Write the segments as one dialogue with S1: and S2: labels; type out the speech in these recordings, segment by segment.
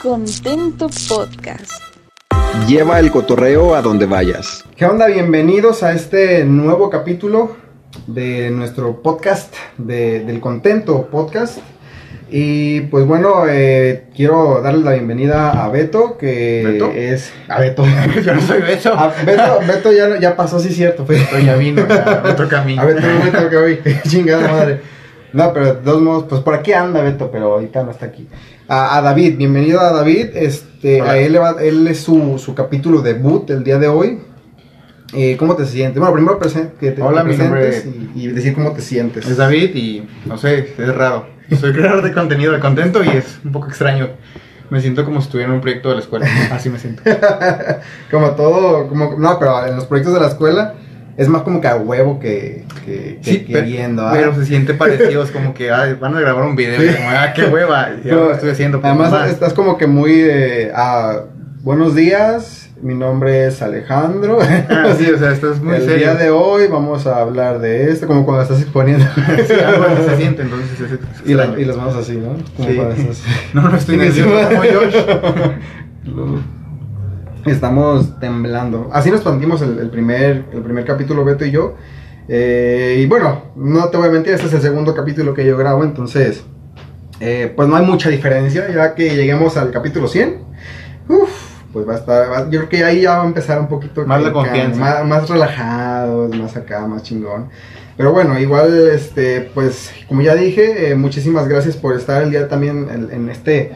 S1: Contento Podcast.
S2: Lleva el cotorreo a donde vayas.
S3: ¿Qué onda? Bienvenidos a este nuevo capítulo de nuestro podcast, de- del Contento Podcast. Y pues bueno, eh, quiero darle la bienvenida a Beto, que
S4: ¿Beto?
S3: es... A Beto.
S4: Yo no soy Beto.
S3: A Beto, Beto ya, ya pasó, sí cierto. Fue.
S4: Beto ya vino, ya me toca a mí.
S3: A Beto me toca chingada madre. No, pero de todos modos, pues por aquí anda Beto, pero ahorita no está aquí. A, a David, bienvenido a David. Este,
S4: Hola.
S3: a él, él es su, su capítulo debut el día de hoy. Eh, ¿Cómo te sientes? Bueno, primero presen- que te,
S4: Hola,
S3: te
S4: mi
S3: presentes
S4: nombre-
S3: y, y decir cómo te sientes.
S4: Es David y no sé, es raro. Soy creador de contenido de contento y es un poco extraño. Me siento como si estuviera en un proyecto de la escuela. Así me siento.
S3: como todo, como, no, pero en los proyectos de la escuela es más como que a huevo que, que, que
S4: Sí, pe-
S3: queriendo. ¿ah?
S4: pero se siente parecido. Es como que ay, van a grabar un video.
S3: Sí.
S4: Como, ah, qué hueva. Ya
S3: Pero,
S4: lo estoy haciendo. pues,
S3: Además,
S4: mamá.
S3: estás como que muy. eh, ah, buenos días, mi nombre es Alejandro.
S4: Ah, sí, o sea, esto es muy
S3: el
S4: serio.
S3: día de hoy vamos a hablar de esto, como cuando estás exponiendo.
S4: Sí, algo así se siente, entonces es
S3: y, la-
S4: extraño.
S3: y las manos así, ¿no? Como
S4: Sí.
S3: estás-
S4: No, no estoy nervioso como Josh.
S3: Estamos temblando. Así nos planteamos el, el primer, el primer capítulo, Beto y yo. Eh, y bueno, no te voy a mentir, este es el segundo capítulo que yo grabo, entonces, eh, pues no hay mucha diferencia, ya que lleguemos al capítulo 100. Uf, pues va a estar, va- yo creo que ahí ya va a empezar un poquito.
S4: Más la
S3: con-
S4: confianza.
S3: Más, más relajado, más acá, más chingón. Pero bueno, igual, este, pues, como ya dije, eh, muchísimas gracias por estar el día también en, en este,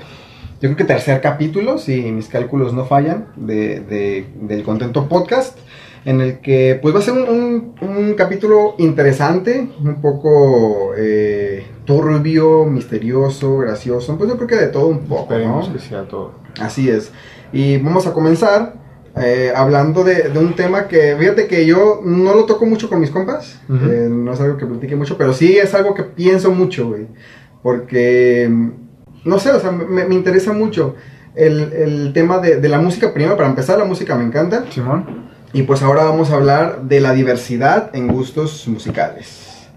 S3: yo creo que tercer capítulo, si mis cálculos no fallan, de, de- del Contento Podcast, en el que pues va a ser un, un- un capítulo interesante, un poco eh, turbio, misterioso, gracioso, pues yo creo que de todo un poco,
S4: Esperemos
S3: ¿no?
S4: que sea todo.
S3: Así es. Y vamos a comenzar eh, hablando de, de un tema que, fíjate que yo no lo toco mucho con mis compas, eh, no es algo que platique mucho, pero sí es algo que pienso mucho, güey. Porque, no sé, o sea, me, me interesa mucho el, el tema de, de la música. Primero, para empezar, la música me encanta.
S4: Simón.
S3: Y pues ahora vamos a hablar de la diversidad en gustos musicales.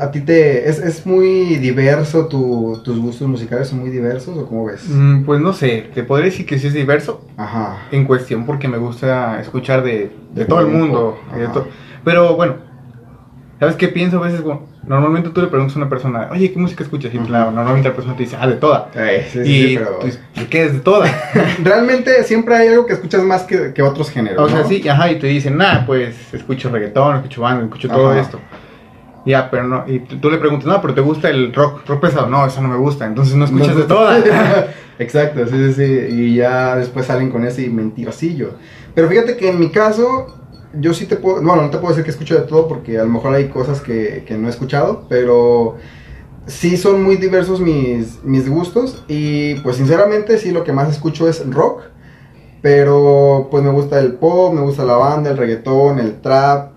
S3: ¿A ti te... es, es muy diverso tu- tus gustos musicales? ¿Son muy diversos o cómo ves?
S4: Mm, Pues no sé, te podría decir que sí es diverso
S3: Ajá.
S4: en cuestión porque me gusta escuchar de, de todo el mundo. de to- Pero bueno, ¿sabes qué pienso a veces? Bueno, normalmente tú le preguntas a una persona, oye, ¿qué música escuchas? Y
S3: Ujú.
S4: la- normalmente la persona te dice, ah, de toda.
S3: Eh, sí, sí,
S4: y
S3: sí, pero-
S4: tú dices, ¿por qué es de toda?
S3: Realmente siempre hay algo que escuchas más que, que otros géneros.
S4: o sea,
S3: ¿no?
S4: sí, ajá, y te dicen, nah, pues escucho reggaetón, escucho banda, escucho todo
S3: Ajá.
S4: esto. Ya, pero no, y tú, tú le preguntas, no, pero te gusta el rock, rock pesado, no, eso no me gusta, entonces no escuchas
S3: No-
S4: de toda.
S3: Exacto, sí, sí, sí. Y ya después salen con ese mentirosillo. Pero fíjate que en mi caso, yo sí te puedo. Bueno, no te puedo decir que escucho de todo porque a lo mejor hay cosas que, que no he escuchado, pero sí son muy diversos mis, mis gustos. Y pues sinceramente, sí, lo que más escucho es rock. Pero pues me gusta el pop, me gusta la banda, el reggaetón, el trap,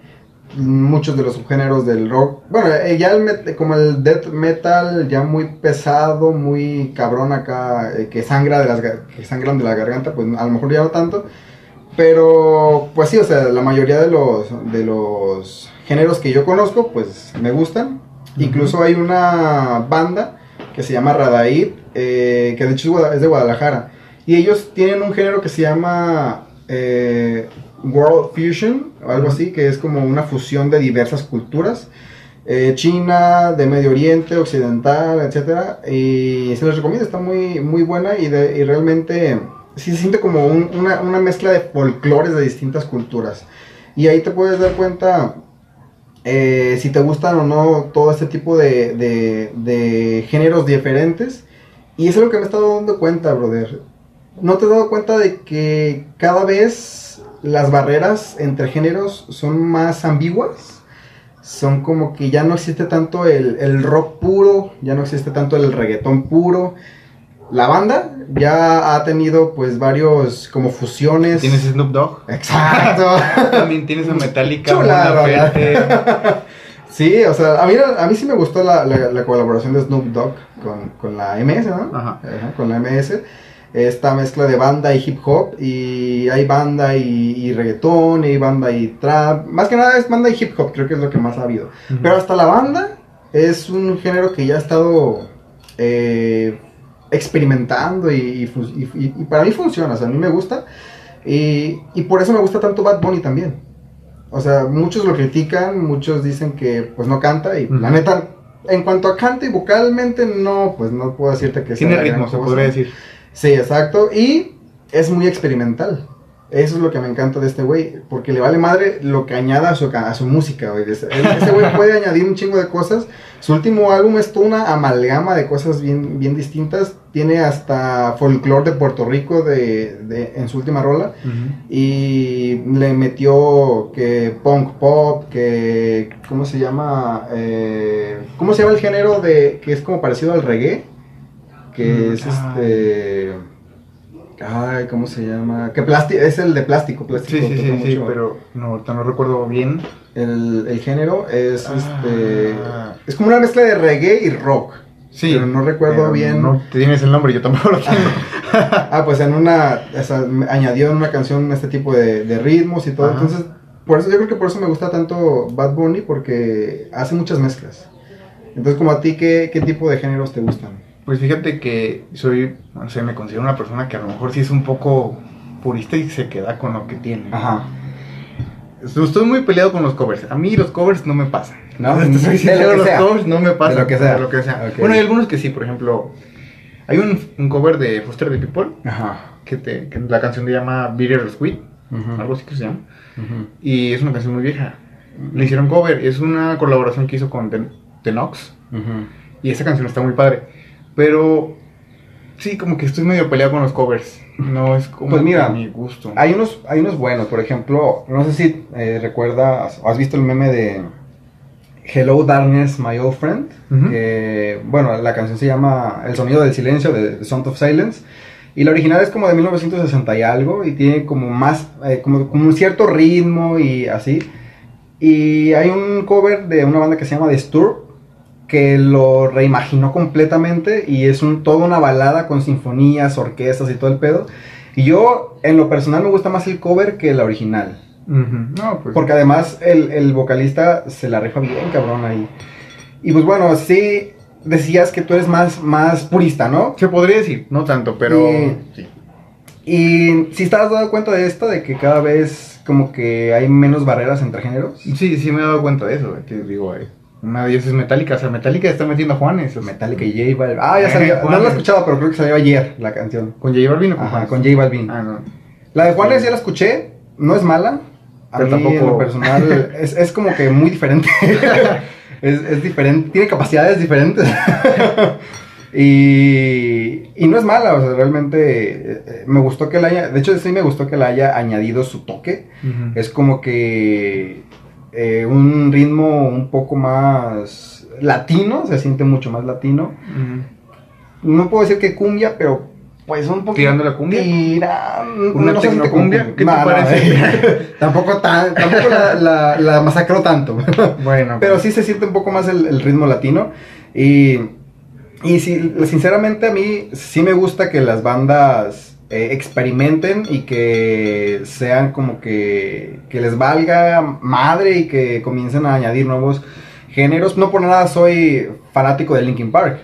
S3: muchos de los subgéneros del rock. Bueno, eh, ya el como el death metal ya muy pesado, muy cabrón acá, eh, que sangra de las que sangran de la garganta, pues a lo mejor ya no tanto. Pero pues sí, o sea, la mayoría de los de los géneros que yo conozco, pues me gustan. Incluso hay una banda que se llama Radaid, eh, que de hecho es de Guadalajara. Y ellos tienen un género que se llama eh, World Fusion, o algo así, que es como una fusión de diversas culturas. eh, China, de Medio Oriente, Occidental, etcétera Y se les recomienda, está muy, muy buena y, de- y realmente sí se siente como un- una, una mezcla de folclores de distintas culturas. Y ahí te puedes dar cuenta eh, si te gustan o no todo este tipo de, de- géneros diferentes. Y es algo que me he estado dando cuenta, brother. ¿No te has dado cuenta de que cada vez las barreras entre géneros son más ambiguas? Son como que ya no existe tanto el, el rock puro, ya no existe tanto el reggaetón puro. La banda ya ha tenido pues varios como fusiones.
S4: Tienes Snoop Dogg,
S3: Exacto.
S4: también tienes a Metallica,
S3: Chula. Sí, o sea, a mí, a mí sí me gustó la, la- la colaboración de Snoop Dogg con, con la MS, ¿no?
S4: Ajá.
S3: Ajá, con la MS. Esta mezcla de banda y hip hop. Y hay banda y, y reggaetón, y hay banda y trap. Más que nada es banda y hip hop, creo que es lo que más ha habido. Pero hasta la banda es un género que ya ha estado eh, experimentando y, y para mí funciona, o sea, a mí me gusta. Y, por eso me gusta tanto Bad Bunny también. O sea, muchos lo critican, muchos dicen que pues no canta y la neta, en cuanto a cante y vocalmente, no, pues no puedo decirte que
S4: Tiene ritmo, se podría decir.
S3: Sí, exacto. Y es muy experimental. Eso es lo que me encanta de este güey. Porque le vale madre lo que añada a su, a su música, güey. Ese ese güey puede añadir un chingo de cosas. Su último álbum es toda una amalgama de cosas bien, bien distintas. Tiene hasta folclore de Puerto Rico de, de- en su última rola. Y le metió que punk pop, que... ¿Cómo se llama? Eh, ¿Cómo se llama el género de que es como parecido al reggae? Que
S4: Mm,
S3: es
S4: ah.
S3: este... Ay, ¿cómo se llama? Que plástico, es el de plástico, plástico.
S4: Sí, sí, sí, sí, pero no, ahorita no recuerdo bien.
S3: El, el género es este...
S4: Ah.
S3: Es como una mezcla de reggae y rock.
S4: Sí.
S3: Pero no recuerdo
S4: pero
S3: bien.
S4: No tienes el nombre, yo tampoco lo tengo.
S3: Ah, pues en una, o sea, me añadió en una canción este tipo de, de ritmos y todo.
S4: Ajá.
S3: Entonces, por eso yo creo que por eso me gusta tanto Bad Bunny, porque hace muchas mezclas. Entonces, como a ti, ¿qué, qué tipo de géneros te gustan?
S4: Pues fíjate que soy, no sé, me considero una persona que a lo mejor sí es un poco purista y se queda con lo que tiene.
S3: Ajá.
S4: Estoy muy peleado con los covers. A mí los covers no me pasan.
S3: ¿No? De lo
S4: sincero,
S3: que
S4: los
S3: sea.
S4: covers no me pasan.
S3: De lo que sea.
S4: de lo que sea.
S3: Ok.
S4: Bueno, hay algunos que sí, por ejemplo, hay un, un cover de Foster the People
S3: Ajá.
S4: que, te, que la canción se llama Bitter Sweet, algo así que se llama. Y es una canción muy vieja. Le hicieron cover, es una colaboración que hizo con The, The Knox. Y esa canción está muy padre. Pero sí, como que estoy medio peleado con los covers. No es como
S3: Pues mira,
S4: mi gusto.
S3: Hay unos, hay unos buenos, por ejemplo, no sé si eh, recuerdas o has visto el meme de Hello Darkness, My Old Friend. Que, bueno, la canción se llama El sonido del silencio de The Sound of Silence. Y la original es como de 1960 y algo. Y tiene como más, eh, como, como un cierto ritmo y así. Y hay un cover de una banda que se llama Disturb. Que lo reimaginó completamente. Y es un, toda una balada con sinfonías, orquestas y todo el pedo. Y yo, en lo personal, me gusta más el cover que la original.
S4: No, pues.
S3: Porque además el, el vocalista se la rifa bien, cabrón, ahí. Y pues bueno, sí decías que tú eres más, más purista, ¿no?
S4: Se podría decir, no tanto, pero.
S3: Y-
S4: sí.
S3: Y si estás dado cuenta de esto, de que cada vez como que hay menos barreras entre géneros.
S4: Sí, sí me he dado cuenta de eso. Que digo, eh, una de ellas es Metallica. O sea, Metallica está metiendo a Juanes. o sea,
S3: Metallica y J Balvin. Ah, ya salió.
S4: Eh,
S3: No lo he escuchado, pero creo que salió ayer la canción.
S4: ¿Con J Balvin o con
S3: Ajá,
S4: Juanes?
S3: con J Balvin.
S4: Ah, no.
S3: La de Juanes ya la escuché, no es mala. A
S4: Pero
S3: mí, en
S4: tampoco-
S3: lo personal, es, es como que muy diferente. es, es diferente, tiene capacidades diferentes. y, y no es mala, o sea, realmente eh, me gustó que la haya, de hecho sí me gustó que la haya añadido su toque. Es como que eh, un ritmo un poco más latino, se siente mucho más latino. No puedo decir que cumbia, pero pues un poquito.
S4: ¿Tirando la cumbia?
S3: Tira-
S4: ¿Una
S3: no
S4: tecnocumbia? ¿Qué te
S3: no, eh, tampoco tan, tampoco la, la, la masacró tanto.
S4: Bueno,
S3: Pero sí se siente un poco más el, el ritmo latino. Y, y sí, sinceramente a mí sí me gusta que las bandas eh, experimenten y que sean como que, que les valga madre y que comiencen a añadir nuevos géneros. No por nada soy fanático de Linkin Park.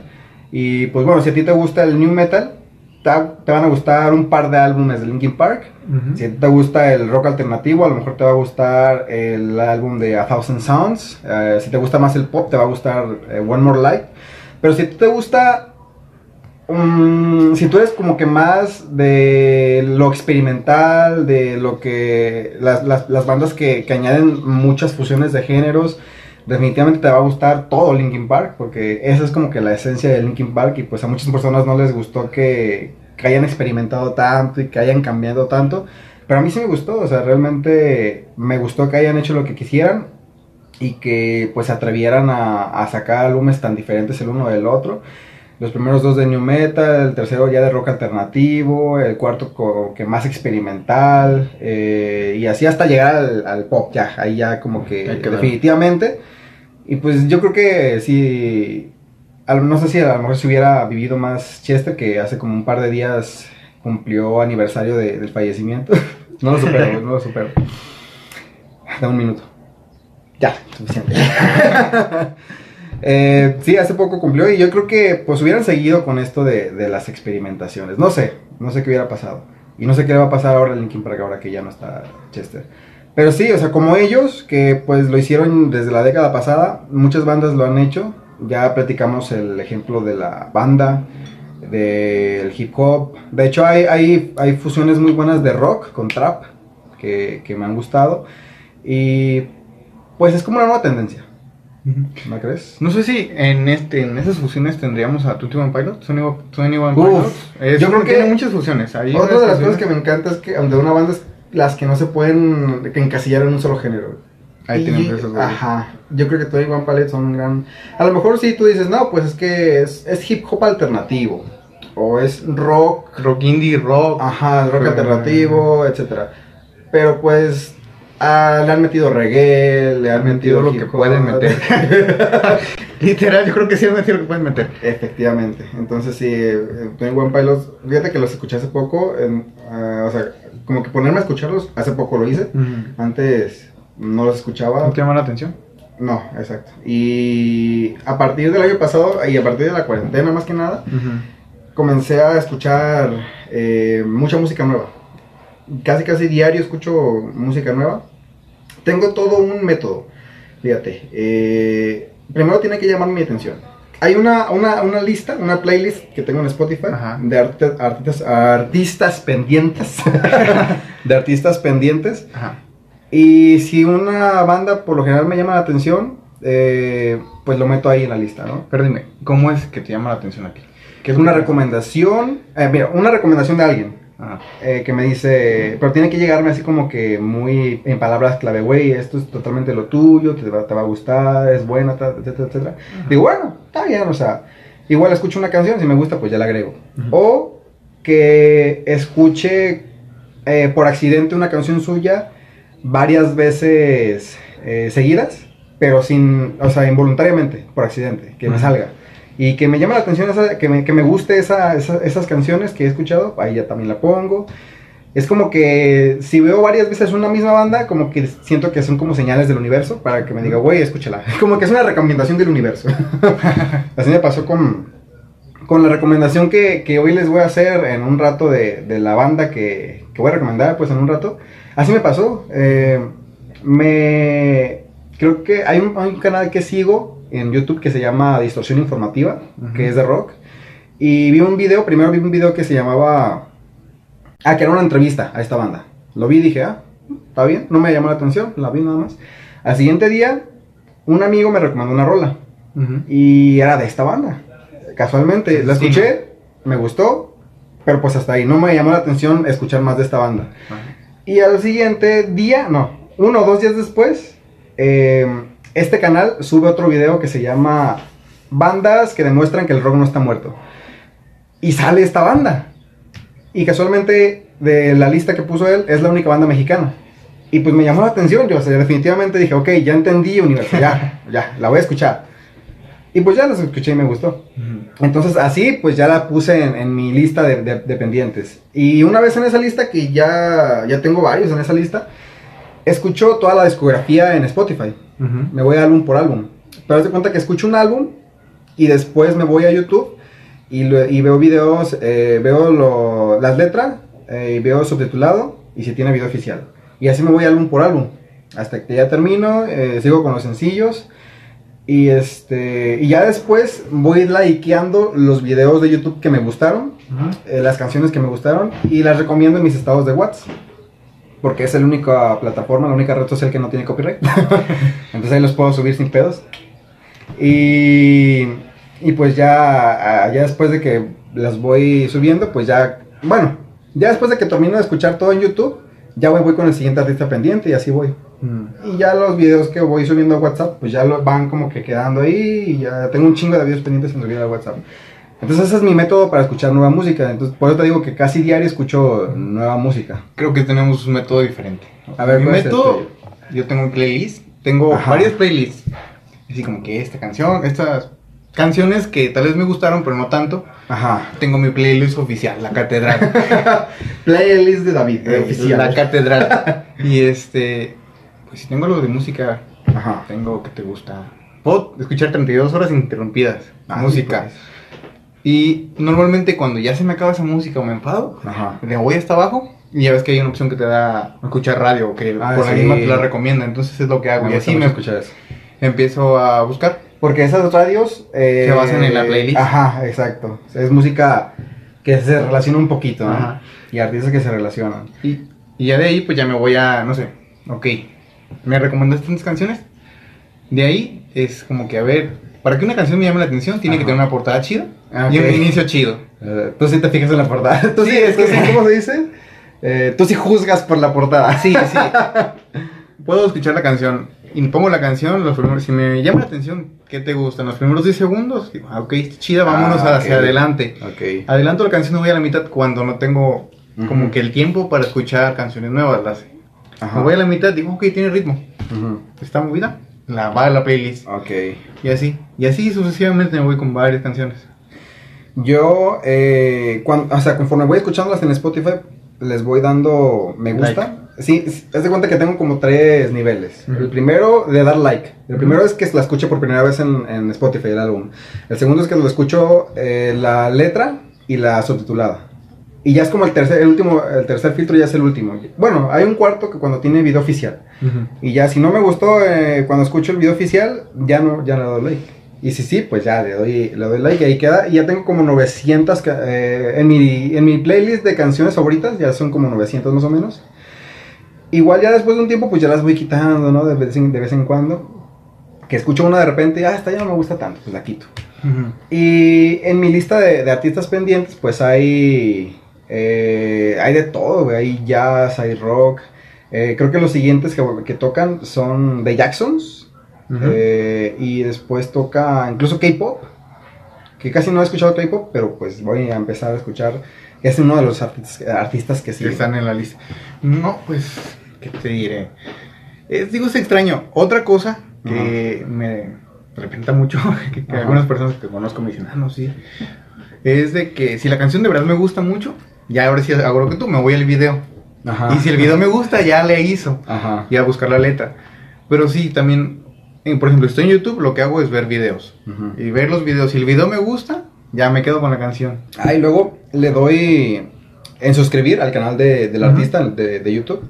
S3: Y pues bueno, si a ti te gusta el new metal, te, van a gustar un par de álbumes de Linkin Park.
S4: Ujú.
S3: Si te gusta el rock alternativo, a lo mejor te va a gustar el álbum de A Thousand Sounds. Eh, si te gusta más el pop, te va a gustar eh, One More Light. Pero si te gusta, mm, si tú eres como que más de lo experimental, de lo que las, las- las bandas que, que añaden muchas fusiones de géneros, definitivamente te va a gustar todo Linkin Park, porque esa es como que la esencia de Linkin Park y pues a muchas personas no les gustó que, hayan experimentado tanto y que hayan cambiado tanto, pero a mí sí me gustó, o sea, realmente me gustó que hayan hecho lo que quisieran y que pues se atrevieran a, a sacar álbumes tan diferentes el uno del otro. Los primeros dos de New Metal, el tercero ya de rock alternativo, el cuarto co- que más experimental, eh, y así hasta llegar al, al pop, ya, ahí ya como que definitivamente. Y pues yo creo que sí, a no sé si a lo mejor si hubiera vivido más Chester, que hace como un par de días cumplió aniversario de- del fallecimiento. no lo supero, no lo supero. Dame un minuto. Ya, suficiente. Eh, sí, hace poco cumplió y yo creo que pues hubieran seguido con esto de, las experimentaciones. No sé, no sé qué hubiera pasado. Y no sé qué le va a pasar ahora a Linkin Park ahora que ya no está Chester. Pero sí, o sea, como ellos, que pues lo hicieron desde la década pasada, muchas bandas lo han hecho. Ya platicamos el ejemplo de la banda, del hip hop. De hecho, hay, hay, hay fusiones muy buenas de rock con trap que, que me han gustado. Y pues es como una nueva tendencia. ¿No crees?
S4: No sé si en este en esas fusiones tendríamos a Tutti One Pilot, Sony, Sony One
S3: Uf,
S4: Pilot. Es-
S3: yo creo que-
S4: tiene muchas fusiones. Hay
S3: Otra de las cosas que me encanta es que de una banda es las que no se pueden que encasillar en un solo género.
S4: Ahí
S3: Y-
S4: tienen esos.
S3: Ajá. Yo creo que Tony One Palette son un gran. A lo mejor sí tú dices, no, pues es que es, es hip hop alternativo. O es rock.
S4: rock indie, rock.
S3: Ajá, rock
S4: Pero-
S3: alternativo, etcétera. Pero pues. Ah, le han metido reggae, le han metido
S4: lo que pueden meter. Literal, yo creo que sí han metido lo que pueden meter.
S3: Efectivamente. Entonces sí, eh, Tony One Pilots, fíjate que los escuché hace poco, en, ah, o sea, como que ponerme a escucharlos, hace poco lo hice. Antes no los escuchaba.
S4: ¿No te llama la atención?
S3: No, exacto. Y a partir del año pasado y a partir de la cuarentena más que nada, comencé a escuchar eh, mucha música nueva. Casi casi diario escucho música nueva. Tengo todo un método. Fíjate. eh, primero tiene que llamar mi atención. Hay una, una, una lista, una playlist que tengo en Spotify
S4: Ajá.
S3: de arte- artistas, artistas pendientes. de artistas pendientes.
S4: Ajá.
S3: Y si una banda por lo general me llama la atención, eh, pues lo meto ahí en la lista, ¿no?
S4: Pero dime, ¿cómo es que te llama la atención aquí?
S3: Que es una recomendación, eh, mira, una recomendación de alguien Eh, que me dice, pero tiene que llegarme así como que muy en palabras clave, güey, esto es totalmente lo tuyo, te va, te va a gustar, es buena, etcétera, etcétera. Digo, bueno, está bien, o sea, igual escucho una canción, si me gusta, pues ya la agrego. O que escuche eh, por accidente una canción suya varias veces eh, seguidas, pero sin, o sea, involuntariamente, por accidente, que me salga. Y que me llame la atención, esa- que, me, que me guste esa- esas canciones que he escuchado, ahí ya también la pongo. Es como que si veo varias veces una misma banda, como que siento que son como señales del universo para que me diga, güey, escúchala. Como que es una recomendación del universo. Así me pasó con, con la recomendación que, que hoy les voy a hacer en un rato de, de la banda que, que voy a recomendar, pues en un rato. Así me pasó. eh, me creo que hay un, hay un canal que sigo en YouTube que se llama Distorsión Informativa, que es de rock. Y vi un video, primero vi un video que se llamaba... Ah, que era una entrevista a esta banda. Lo vi y dije, ah, está bien, no me llamó la atención, la vi nada más. Al siguiente día, un amigo me recomendó una rola. Y era de esta banda. Casualmente, la escuché, me gustó, pero pues hasta ahí. No me llamó la atención escuchar más de esta banda. Y al siguiente día, no, uno o dos días después, eh, este canal sube otro video que se llama Bandas que demuestran que el rock no está muerto. Y sale esta banda. Y casualmente, de la lista que puso él, es la única banda mexicana. Y pues me llamó la atención, yo o sea, definitivamente dije, ok, ya entendí Universo, ya, la voy a escuchar. Y pues ya las escuché y me gustó. Entonces así pues ya la puse en, en mi lista de, de- de pendientes. Y una vez en esa lista, que ya, ya tengo varios en esa lista, escucho toda la discografía en Spotify. Me voy álbum por álbum. Pero haz de cuenta que escucho un álbum y después me voy a YouTube y, lo- y veo videos, eh, veo lo- las letras eh, y veo subtitulado y si tiene video oficial. Y así me voy álbum por álbum. Hasta que ya termino, eh, sigo con los sencillos. Y este y ya después voy likeando los videos de YouTube que me gustaron, las canciones que me gustaron y las recomiendo en mis estados de WhatsApp. Porque es la única plataforma, la única red social que no tiene copyright. Entonces ahí los puedo subir sin pedos. Y, y pues ya, ya después de que las voy subiendo, pues ya, bueno, ya después de que termino de escuchar todo en YouTube, ya voy, voy con el siguiente artista pendiente y así voy.
S4: Ujú.
S3: Y ya los videos que voy subiendo a WhatsApp, pues ya lo, van como que quedando ahí y ya tengo un chingo de videos pendientes en subir a WhatsApp. Entonces ese es mi método para escuchar nueva música. Entonces por eso te digo que casi diario escucho nueva música.
S4: Creo que tenemos un método diferente.
S3: A ver,
S4: mi
S3: ¿cuál es el
S4: método, yo tengo un playlist, tengo
S3: Ajá.
S4: varias playlists. Así como que esta canción, estas canciones que tal vez me gustaron, pero no tanto.
S3: Ajá.
S4: Tengo mi playlist oficial, La Catedral.
S3: Playlist de David, eh, oficial.
S4: La Catedral. y este, pues si tengo lo de música,
S3: Ajá.
S4: tengo que te gusta puedo escuchar 32 horas interrumpidas.
S3: Ah,
S4: música.
S3: sí, pues.
S4: Y normalmente cuando ya se me acaba esa música o me enfado,
S3: Ajá.
S4: le voy hasta abajo y ya ves que hay una opción que te da escuchar radio, que
S3: Ah,
S4: por la
S3: sí.
S4: misma te la recomienda. Entonces es lo que hago. y así me
S3: escuchar eso.
S4: empiezo a buscar.
S3: Porque esas radios... eh,
S4: Se basan en la playlist.
S3: Ajá, exacto. Es música que se relaciona un poquito. Y artistas que se relacionan.
S4: Y, y ya de ahí, pues ya me voy a, no sé, ok, me recomendaste tantas canciones. De ahí es como que, a ver, para que una canción me llame la atención, tiene que
S3: Ajá.
S4: tener una portada chida
S3: Ah,
S4: y un inicio chido.
S3: Eh, tú sí te fijas en la portada. Tú sí,
S4: Sí,
S3: es que sí. ¿cómo se dice? Eh, tú sí juzgas por la portada.
S4: Sí, sí. Puedo escuchar la canción y pongo la canción, los primeros, si me llama la atención, ¿qué te gustan? Los primeros 10 segundos, digo, ah, ok, chida, vámonos
S3: Ah,
S4: hacia
S3: ok.
S4: adelante.
S3: Ok.
S4: Adelanto la canción y voy a la mitad cuando no tengo como
S3: Ujú.
S4: que el tiempo para escuchar canciones nuevas. Las,
S3: Ajá.
S4: me voy a la mitad, digo, ok, tiene ritmo,
S3: Ujú.
S4: está movida, la va a la playlist.
S3: Ok.
S4: Y así, y así sucesivamente me voy con varias canciones.
S3: Yo, eh, cuan- o sea, conforme voy escuchándolas en Spotify, les voy dando me gusta. Sí, es es de cuenta que tengo como tres niveles. El primero, de dar like. El primero es que la escuche por primera vez en, en Spotify, el álbum. El segundo es que lo escucho eh, la letra y la subtitulada. Y ya es como el tercer, el último, el tercer filtro ya es el último. Bueno, hay un cuarto que cuando tiene video oficial. Y ya, si no me gustó eh, cuando escucho el video oficial, ya no, ya le doy like. Y si sí, pues ya le doy, le doy like y ahí queda. Y ya tengo como 900 ca- eh, en, mi, en mi playlist de canciones favoritas, ya son como 900 más o menos. Igual ya después de un tiempo, pues ya las voy quitando, ¿no? De vez en, de vez en cuando. Que escucho una de repente, ah, esta ya no me gusta tanto, pues la quito. Y en mi lista de, de artistas pendientes, pues hay. Eh, hay de todo, güey. Hay jazz, hay rock. Eh, creo que los siguientes que, que tocan son The Jacksons. Eh, y después toca incluso K-pop. Que casi no he escuchado K-pop, pero pues voy a empezar a escuchar. Es uno de los artistas, artistas que sí.
S4: que están en la lista. No, pues, ¿qué te diré? Es, digo, es extraño. Otra cosa que me arrepienta mucho, que, algunas personas que conozco me dicen, ah, no, sí, es de que si la canción de verdad me gusta mucho, ya ahora sí hago lo que tú, me voy al video.
S3: Ajá.
S4: Y si el video me gusta, ya le hizo.
S3: Ajá.
S4: Y a buscar la letra. Pero sí, también, eh, por ejemplo, estoy en YouTube, lo que hago es ver videos. Y ver los videos. Si el video me gusta, ya me quedo con la canción.
S3: Ah, y luego le doy en suscribir al canal de, del artista de, de YouTube.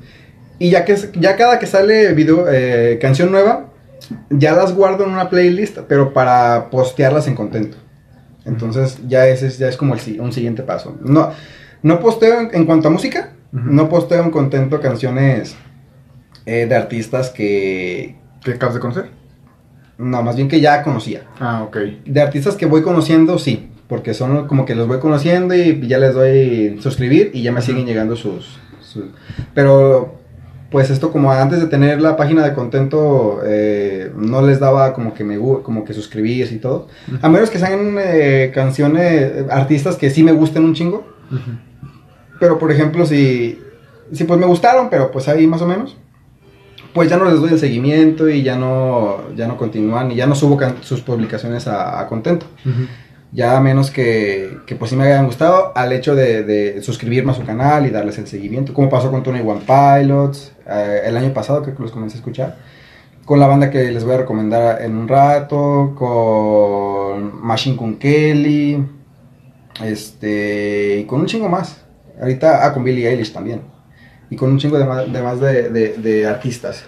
S3: Y ya que ya cada que sale video, eh, canción nueva, ya las guardo en una playlist, pero para postearlas en contento. Entonces ya ese es, ya es como el, un siguiente paso. No, no posteo en, en cuanto a música, no posteo en contento canciones eh, de artistas que...
S4: ¿Qué acabas de conocer?
S3: No, más bien que ya conocía.
S4: Ah, ok.
S3: De artistas que voy conociendo, sí. Porque son como que los voy conociendo y ya les doy suscribir y ya me siguen llegando sus, sus- Pero, pues esto como antes de tener la página de contento, eh, no les daba como que me como que suscribís y todo. A menos que sean eh, canciones, artistas que sí me gusten un chingo. Pero, por ejemplo, si, si pues me gustaron, pero pues ahí más o menos. Pues ya no les doy el seguimiento y ya no, ya no continúan y ya no subo sus publicaciones a, a contento. Ya a menos que, que pues sí me hayan gustado al hecho de, de suscribirme a su canal y darles el seguimiento. Como pasó con Tony One Pilots eh, el año pasado, creo que los comencé a escuchar. Con la banda que les voy a recomendar en un rato. Con Machine Gun Kelly. Este. Y con un chingo más. Ahorita, ah, con Billie Eilish también. Y con un chingo de más de, más de, de- de artistas.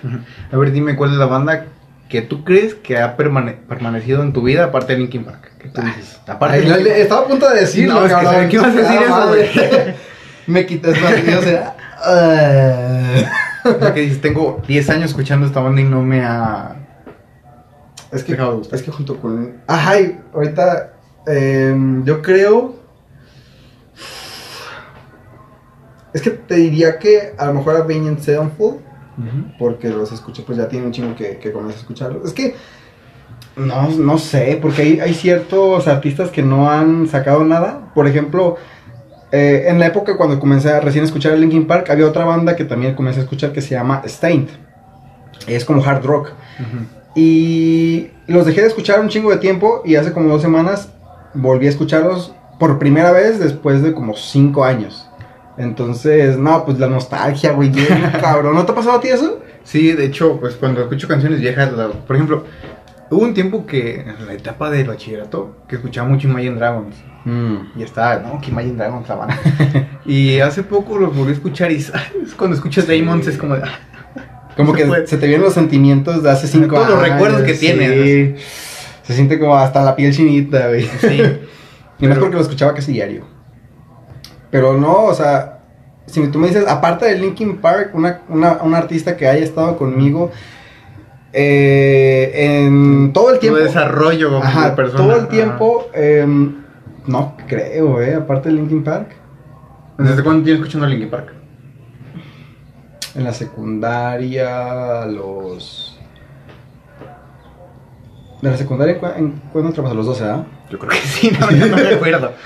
S4: A ver, dime cuál es la banda que tú crees que ha permane- permanecido en tu vida aparte de Linkin Park. Que tú dices, aparte
S3: Ay,
S4: de
S3: estaba a punto de decirlo,
S4: No, es que
S3: cabrón.
S4: que ibas a decir
S3: Ah,
S4: eso, güey.
S3: Me quitas y yo, o sea, ah.
S4: Sea, que dices, tengo 10 años escuchando esta banda y no me ha...
S3: Es que,
S4: Dejado de gustar.
S3: es que junto con. Ajá, y ahorita. em, yo creo. Es que te diría que a lo mejor a Sevenfold. Porque los escuché, pues ya tiene un chingo que, que comencé a escucharlos. Es que. No, no sé, porque hay, hay ciertos artistas que no han sacado nada. Por ejemplo, eh, en la época cuando comencé a recién escuchar a Linkin Park, había otra banda que también comencé a escuchar que se llama Stained. Es como hard rock. Y los dejé de escuchar un chingo de tiempo y hace como dos semanas volví a escucharlos por primera vez después de como cinco años. Entonces, no, pues la nostalgia, güey, bien cabrón. ¿No te ha pasado a ti eso?
S4: Sí, de hecho, pues cuando escucho canciones viejas, la- por ejemplo, Hubo un tiempo que, en la etapa del bachillerato, que escuchaba mucho Imagine Dragons.
S3: Mm.
S4: Y estaba, no, que Imagine Dragons la banda. y hace poco los volví a escuchar y ¿sabes? cuando escuchas Damons es como de, ah,
S3: Como
S4: Se
S3: que
S4: puede.
S3: se te vienen los sentimientos de hace cinco
S4: Todos
S3: años.
S4: los recuerdos que
S3: sí.
S4: tienes.
S3: Se siente como hasta la piel chinita, güey.
S4: sí.
S3: Y más porque lo escuchaba casi diario. Pero no, o sea, si tú me dices, aparte de Linkin Park, una, una, un artista que haya estado conmigo eh, en todo el
S4: Tu
S3: tiempo.
S4: desarrollo como
S3: Ajá,
S4: persona.
S3: todo el tiempo. em, no creo, eh, aparte de Linkin Park.
S4: ¿Desde cuándo tienes escuchando Linkin Park?
S3: En la secundaria, los. ¿De la secundaria cu- en cuándo entras? A los 12, ¿ah?
S4: Yo creo que sí, no, yo no me acuerdo.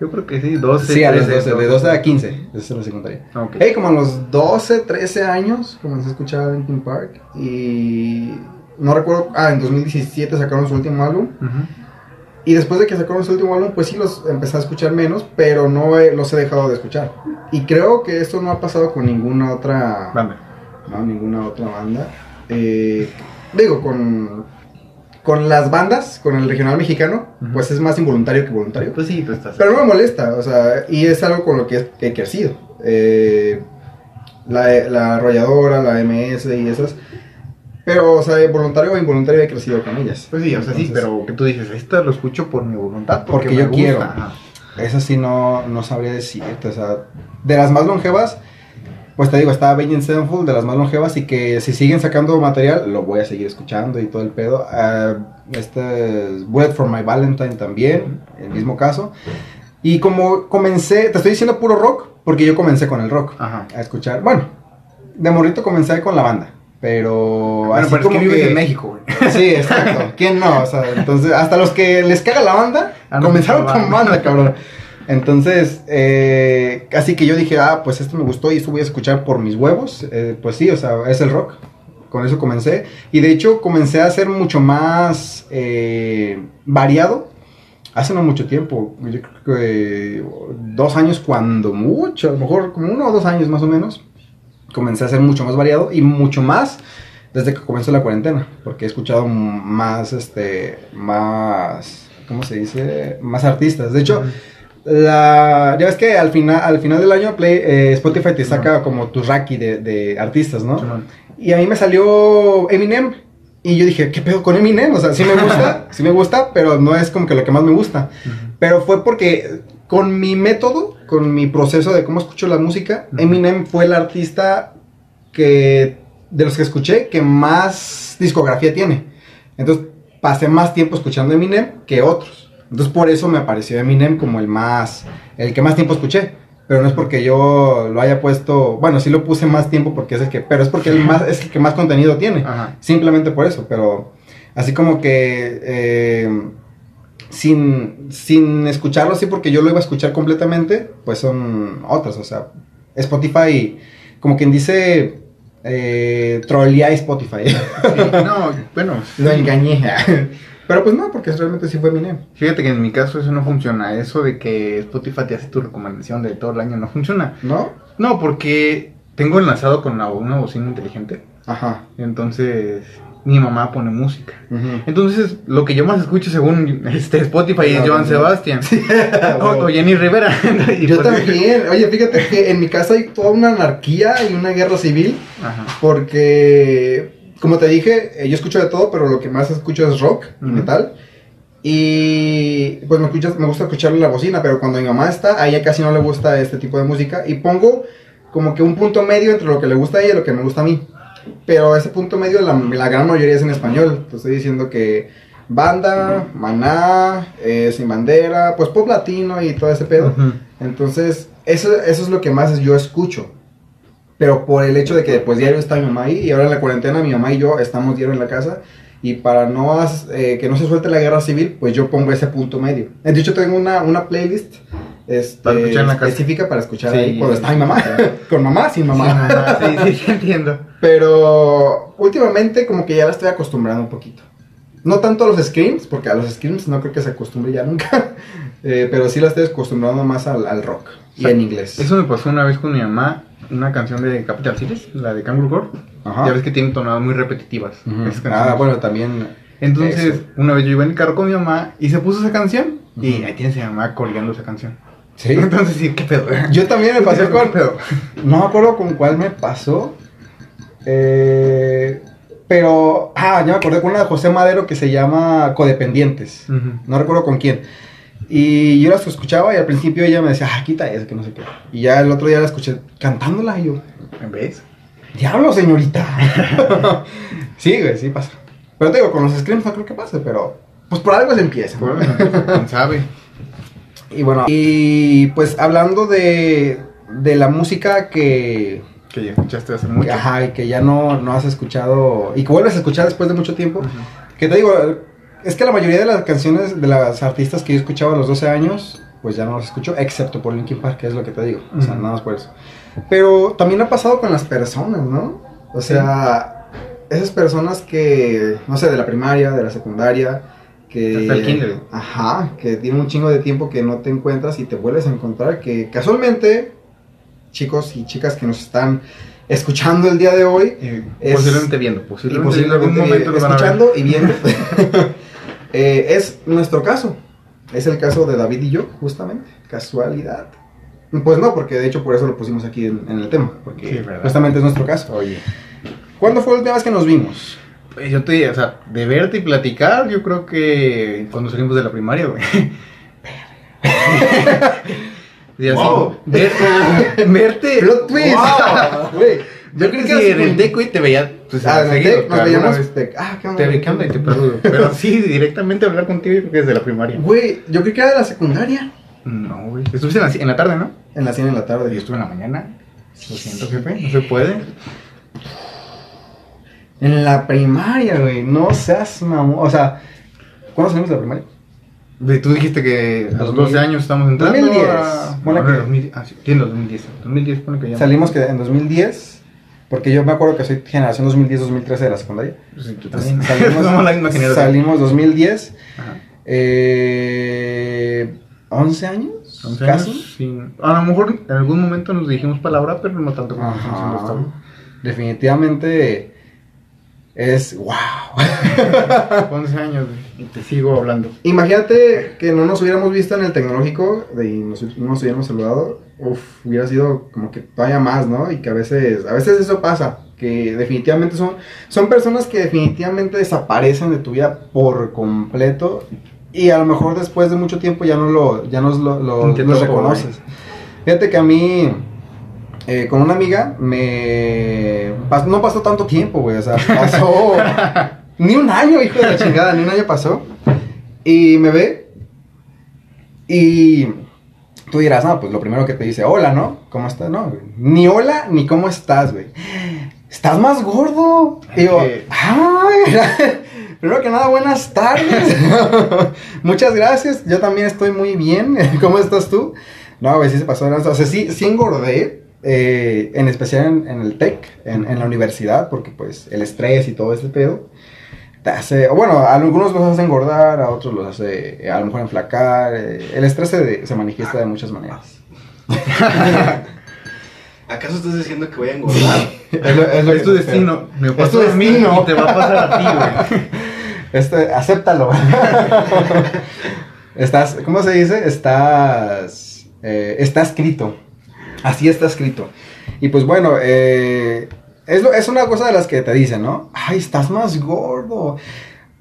S4: Yo creo que sí, 12.
S3: Sí, a los
S4: 13,
S3: 12, de 12 a 15. Esa es la secundaria.
S4: Ok.
S3: Hey, como a los 12, 13 años comencé a escuchar Linkin Park y no recuerdo, ah, en 2017 sacaron su último álbum
S4: Ujú.
S3: y después de que sacaron su último álbum pues sí los empecé a escuchar menos, pero no he- los he dejado de escuchar. Y creo que esto no ha pasado con ninguna otra,
S4: Banda.
S3: no, ninguna otra banda. Eh, digo, con, con las bandas, con el regional mexicano,
S4: Ujú.
S3: pues es más involuntario que voluntario.
S4: Pues sí, tú estás.
S3: Pero no me molesta, o sea, y es algo con lo que he, crecido. Eh, la, la arrolladora, la MS y esas. Pero, o sea, voluntario o involuntario he crecido con ellas.
S4: Pues sí, o sea, sí,
S3: Entonces,
S4: pero que tú dices, esta lo escucho por mi voluntad.
S3: Porque
S4: me
S3: yo
S4: gusta".
S3: quiero. Esas sí no, no sabría decirte, o sea, de las más longevas, pues te digo, está Avenged Sevenfold, de las más longevas, y que si siguen sacando material, lo voy a seguir escuchando y todo el pedo. Ah, este es Bullet for My Valentine también, el mismo caso. Y como comencé, te estoy diciendo puro rock, porque yo comencé con el rock.
S4: Ajá.
S3: a escuchar. Bueno, de morrito comencé con la banda, pero
S4: Bueno,
S3: así
S4: pero es que
S3: como
S4: vives
S3: que-
S4: en México, güey.
S3: Sí, exacto. ¿Quién no? O sea, entonces hasta los que les caga la banda
S4: Ah, no,
S3: comenzaron
S4: no,
S3: con banda, cabrón. Entonces, eh, así que yo dije, ah, pues esto me gustó y esto voy a escuchar por mis huevos. Eh, pues sí, o sea, es el rock. Con eso comencé. Y de hecho comencé a ser mucho más eh, variado. Hace no mucho tiempo, yo creo que dos años cuando mucho, a lo mejor como uno o dos años más o menos, comencé a ser mucho más variado y mucho más desde que comenzó la cuarentena, porque he escuchado más, este, más, ¿cómo se dice? Más artistas. De hecho, la, ya ves que al final, al final del año Play, eh, Spotify te saca como tu raki de, de artistas, ¿no? Y a mí me salió Eminem. Y yo dije, ¿qué pedo con Eminem? O sea, sí me gusta, sí me gusta, pero no es como que lo que más me gusta.
S4: Ujú.
S3: Pero fue porque con mi método, con mi proceso de cómo escucho la música. Eminem fue el artista que de los que escuché que más discografía tiene. Entonces pasé más tiempo escuchando Eminem que otros. Entonces por eso me apareció Eminem como el más, el que más tiempo escuché. Pero no es porque yo lo haya puesto, bueno, sí lo puse más tiempo porque es el que, pero es porque el más, es el que más contenido tiene.
S4: Ajá.
S3: Simplemente por eso, pero así como que eh, sin, sin escucharlo así porque yo lo iba a escuchar completamente, pues son otras, o sea, Spotify, como quien dice, eh, Spotify,
S4: Sí, no, bueno.
S3: lo engañé, pero pues no, porque realmente sí fue Eminem.
S4: Fíjate que en mi caso eso no funciona. Eso de que Spotify te hace tu recomendación de todo el año no funciona.
S3: ¿No?
S4: No, porque tengo enlazado con una, una bocina inteligente.
S3: Ajá.
S4: Entonces, mi mamá pone música.
S3: Ujú.
S4: Entonces, lo que yo más escucho según este Spotify es Joan. Sebastián. o, o Jenny Rivera. Y
S3: Yo
S4: pues-
S3: también, oye, fíjate que en mi casa hay toda una anarquía y una guerra civil.
S4: Ajá.
S3: Porque, como te dije, eh, yo escucho de todo, pero lo que más escucho es rock y
S4: Ujú.
S3: metal. Y pues me, escuchas- me gusta escucharle la bocina, pero cuando mi mamá está, a ella casi no le gusta este tipo de música. Y pongo como que un punto medio entre lo que le gusta a ella y lo que me gusta a mí. Pero ese punto medio, la, la gran mayoría es en español. Te estoy diciendo que banda, maná, eh, sin bandera, pues pop latino y todo ese pedo. Entonces, eso, eso es lo que más yo escucho. Pero por el hecho de que pues diario está mi mamá ahí y ahora en la cuarentena mi mamá y yo estamos diario en la casa y para no eh, que no se suelte la guerra civil, pues yo pongo ese punto medio. De hecho tengo una, una playlist este,
S4: Para escuchar en la casa.
S3: específica para escuchar
S4: Sí.
S3: ahí cuando está mi mamá, con mamá, sin mamá.
S4: Sí, mamá, sí, sí, entiendo.
S3: Pero últimamente como que ya la estoy acostumbrando un poquito. No tanto a los screams, porque a los screams no creo que se acostumbre ya nunca. Eh, pero sí la estoy acostumbrando más al, al rock y en inglés.
S4: Eso me pasó una vez con mi mamá, una canción de Capital Cities, la de Kangaroo Court. Ya ves que tiene tonadas muy repetitivas. Esas
S3: Ah, bueno, también
S4: Entonces,
S3: Eso.
S4: una vez yo iba en el carro con mi mamá y se puso esa canción. Y ahí tienes a mi mamá colgando esa canción.
S3: Sí.
S4: Entonces, sí, qué pedo.
S3: Yo también me pasé
S4: ¿Qué
S3: con...
S4: pedo?
S3: No me acuerdo con cuál me pasó. eh, pero... Ah, ya me acordé con una de José Madero que se llama Codependientes. No recuerdo con quién. Y yo la escuchaba y al principio ella me decía, ah, quita eso, que no sé qué. Y ya el otro día la escuché cantándola y yo,
S4: ¿Ves?
S3: diablo, señorita. sí, güey, sí pasa. Pero te digo, con los screams no creo que pase, pero pues por algo se empieza. ¿no?
S4: Bueno, quién sabe.
S3: Y bueno, y pues hablando de, de la música que,
S4: Que ya escuchaste hace mucho.
S3: ajá, y que ya no, no has escuchado y que vuelves a escuchar después de mucho tiempo,
S4: Ujú.
S3: que te digo, es que la mayoría de las canciones de las artistas que yo escuchaba a los 12 años, pues ya no las escucho, excepto por Linkin Park, que es lo que te digo, o sea, nada más por eso. Pero también ha pasado con las personas, ¿no? O sea, esas personas que, no sé, de la primaria, de la secundaria, que...
S4: Hasta el kinder.
S3: Ajá, que tienen un chingo de tiempo que no te encuentras y te vuelves a encontrar, que casualmente, chicos y chicas que nos están escuchando el día de hoy, Es-
S4: posiblemente viendo,
S3: y
S4: posiblemente, en algún
S3: posiblemente
S4: momento
S3: escuchando y viendo, eh, es nuestro caso. Es el caso de David y yo, justamente. Casualidad. Pues no, porque de hecho por eso lo pusimos aquí en, en el tema, porque justamente es nuestro caso.
S4: Oye,
S3: ¿Cuándo fue la última vez que nos vimos?
S4: pues yo te diría, o sea, de verte y platicar, yo creo que cuando salimos de la primaria, güey. Y así,
S3: Wow.
S4: verte, verte.
S3: Plot twist.
S4: Wow. Yo creo que en el TEC, güey, te veía, pues,
S3: Ah, en el TEC nos veíamos.
S4: vez.
S3: de- ah, ¿qué onda?
S4: Te vi, ¿qué onda? Y te saludo. Pero sí, directamente hablar contigo, yo creo que desde la primaria.
S3: Güey, yo creí que era de la secundaria.
S4: No, güey. Estuviste en la, en la tarde, ¿no?
S3: En la 100 en la
S4: Yo
S3: tarde.
S4: estuve en la mañana. Lo siento, jefe. No se puede.
S3: En la primaria, güey. No seas mamón. O sea, ¿cuándo salimos de la primaria?
S4: Tú dijiste que a los 12 años estamos entrando
S3: 2010.
S4: a...
S3: Ponle
S4: no,
S3: que-
S4: 2010. Ah, sí, sí, en 2010. 2010 pone que ya...
S3: Salimos que en 2010. Porque yo me acuerdo que soy generación 2010-2013 de la secundaria.
S4: Sí, tú también.
S3: Salimos,
S4: Somos la misma generación.
S3: salimos 2010.
S4: Ajá.
S3: Eh, ¿11 años?
S4: 11
S3: ¿Casi?
S4: años, sí. A lo mejor en algún momento nos dijimos palabra, pero no tanto como
S3: Ajá. Definitivamente es wow.
S4: 11 años güey, y te sigo hablando.
S3: Imagínate que no nos hubiéramos visto en el tecnológico y nos, no nos hubiéramos saludado. Uf, hubiera sido como que todavía más, ¿no? Y que a veces, a veces eso pasa. Que definitivamente son, son personas que definitivamente desaparecen de tu vida por completo. Y a lo mejor después de mucho tiempo ya no lo, ya no lo, lo- reconoces. Fíjate que a mí, eh, con una amiga, me... no pasó tanto tiempo, güey. O sea, pasó... ni un año, hijo de la chingada, ni un año pasó. Y me ve. Y tú dirás, no, pues lo primero que te dice, hola, ¿no? ¿Cómo estás? No, güey. Ni hola, ni cómo estás, güey. Estás más gordo. Y yo, ay, primero que nada, buenas tardes. Muchas gracias. Yo también estoy muy bien. ¿Cómo estás tú? No, güey, sí se pasó. de lanza. O sea, sí, sí engordé. Eh, en especial en, en el TEC, en, en la universidad, porque pues el estrés y todo ese pedo te hace, o bueno, a algunos los hace engordar, a otros los hace eh, a lo mejor enflacar. eh, el estrés se, se manifiesta de muchas maneras.
S5: ¿Acaso estás diciendo que voy a engordar?
S3: Es, lo- es lo
S4: Es
S3: que
S4: tu destino. Me
S3: Es tu destino.
S4: y te va a pasar a ti, güey.
S3: Este, acéptalo. Estás, ¿cómo se dice? Estás, eh, está escrito. Así está escrito. Y pues bueno, eh, es, lo- es una cosa de las que te dicen, ¿no? Ay, estás más gordo.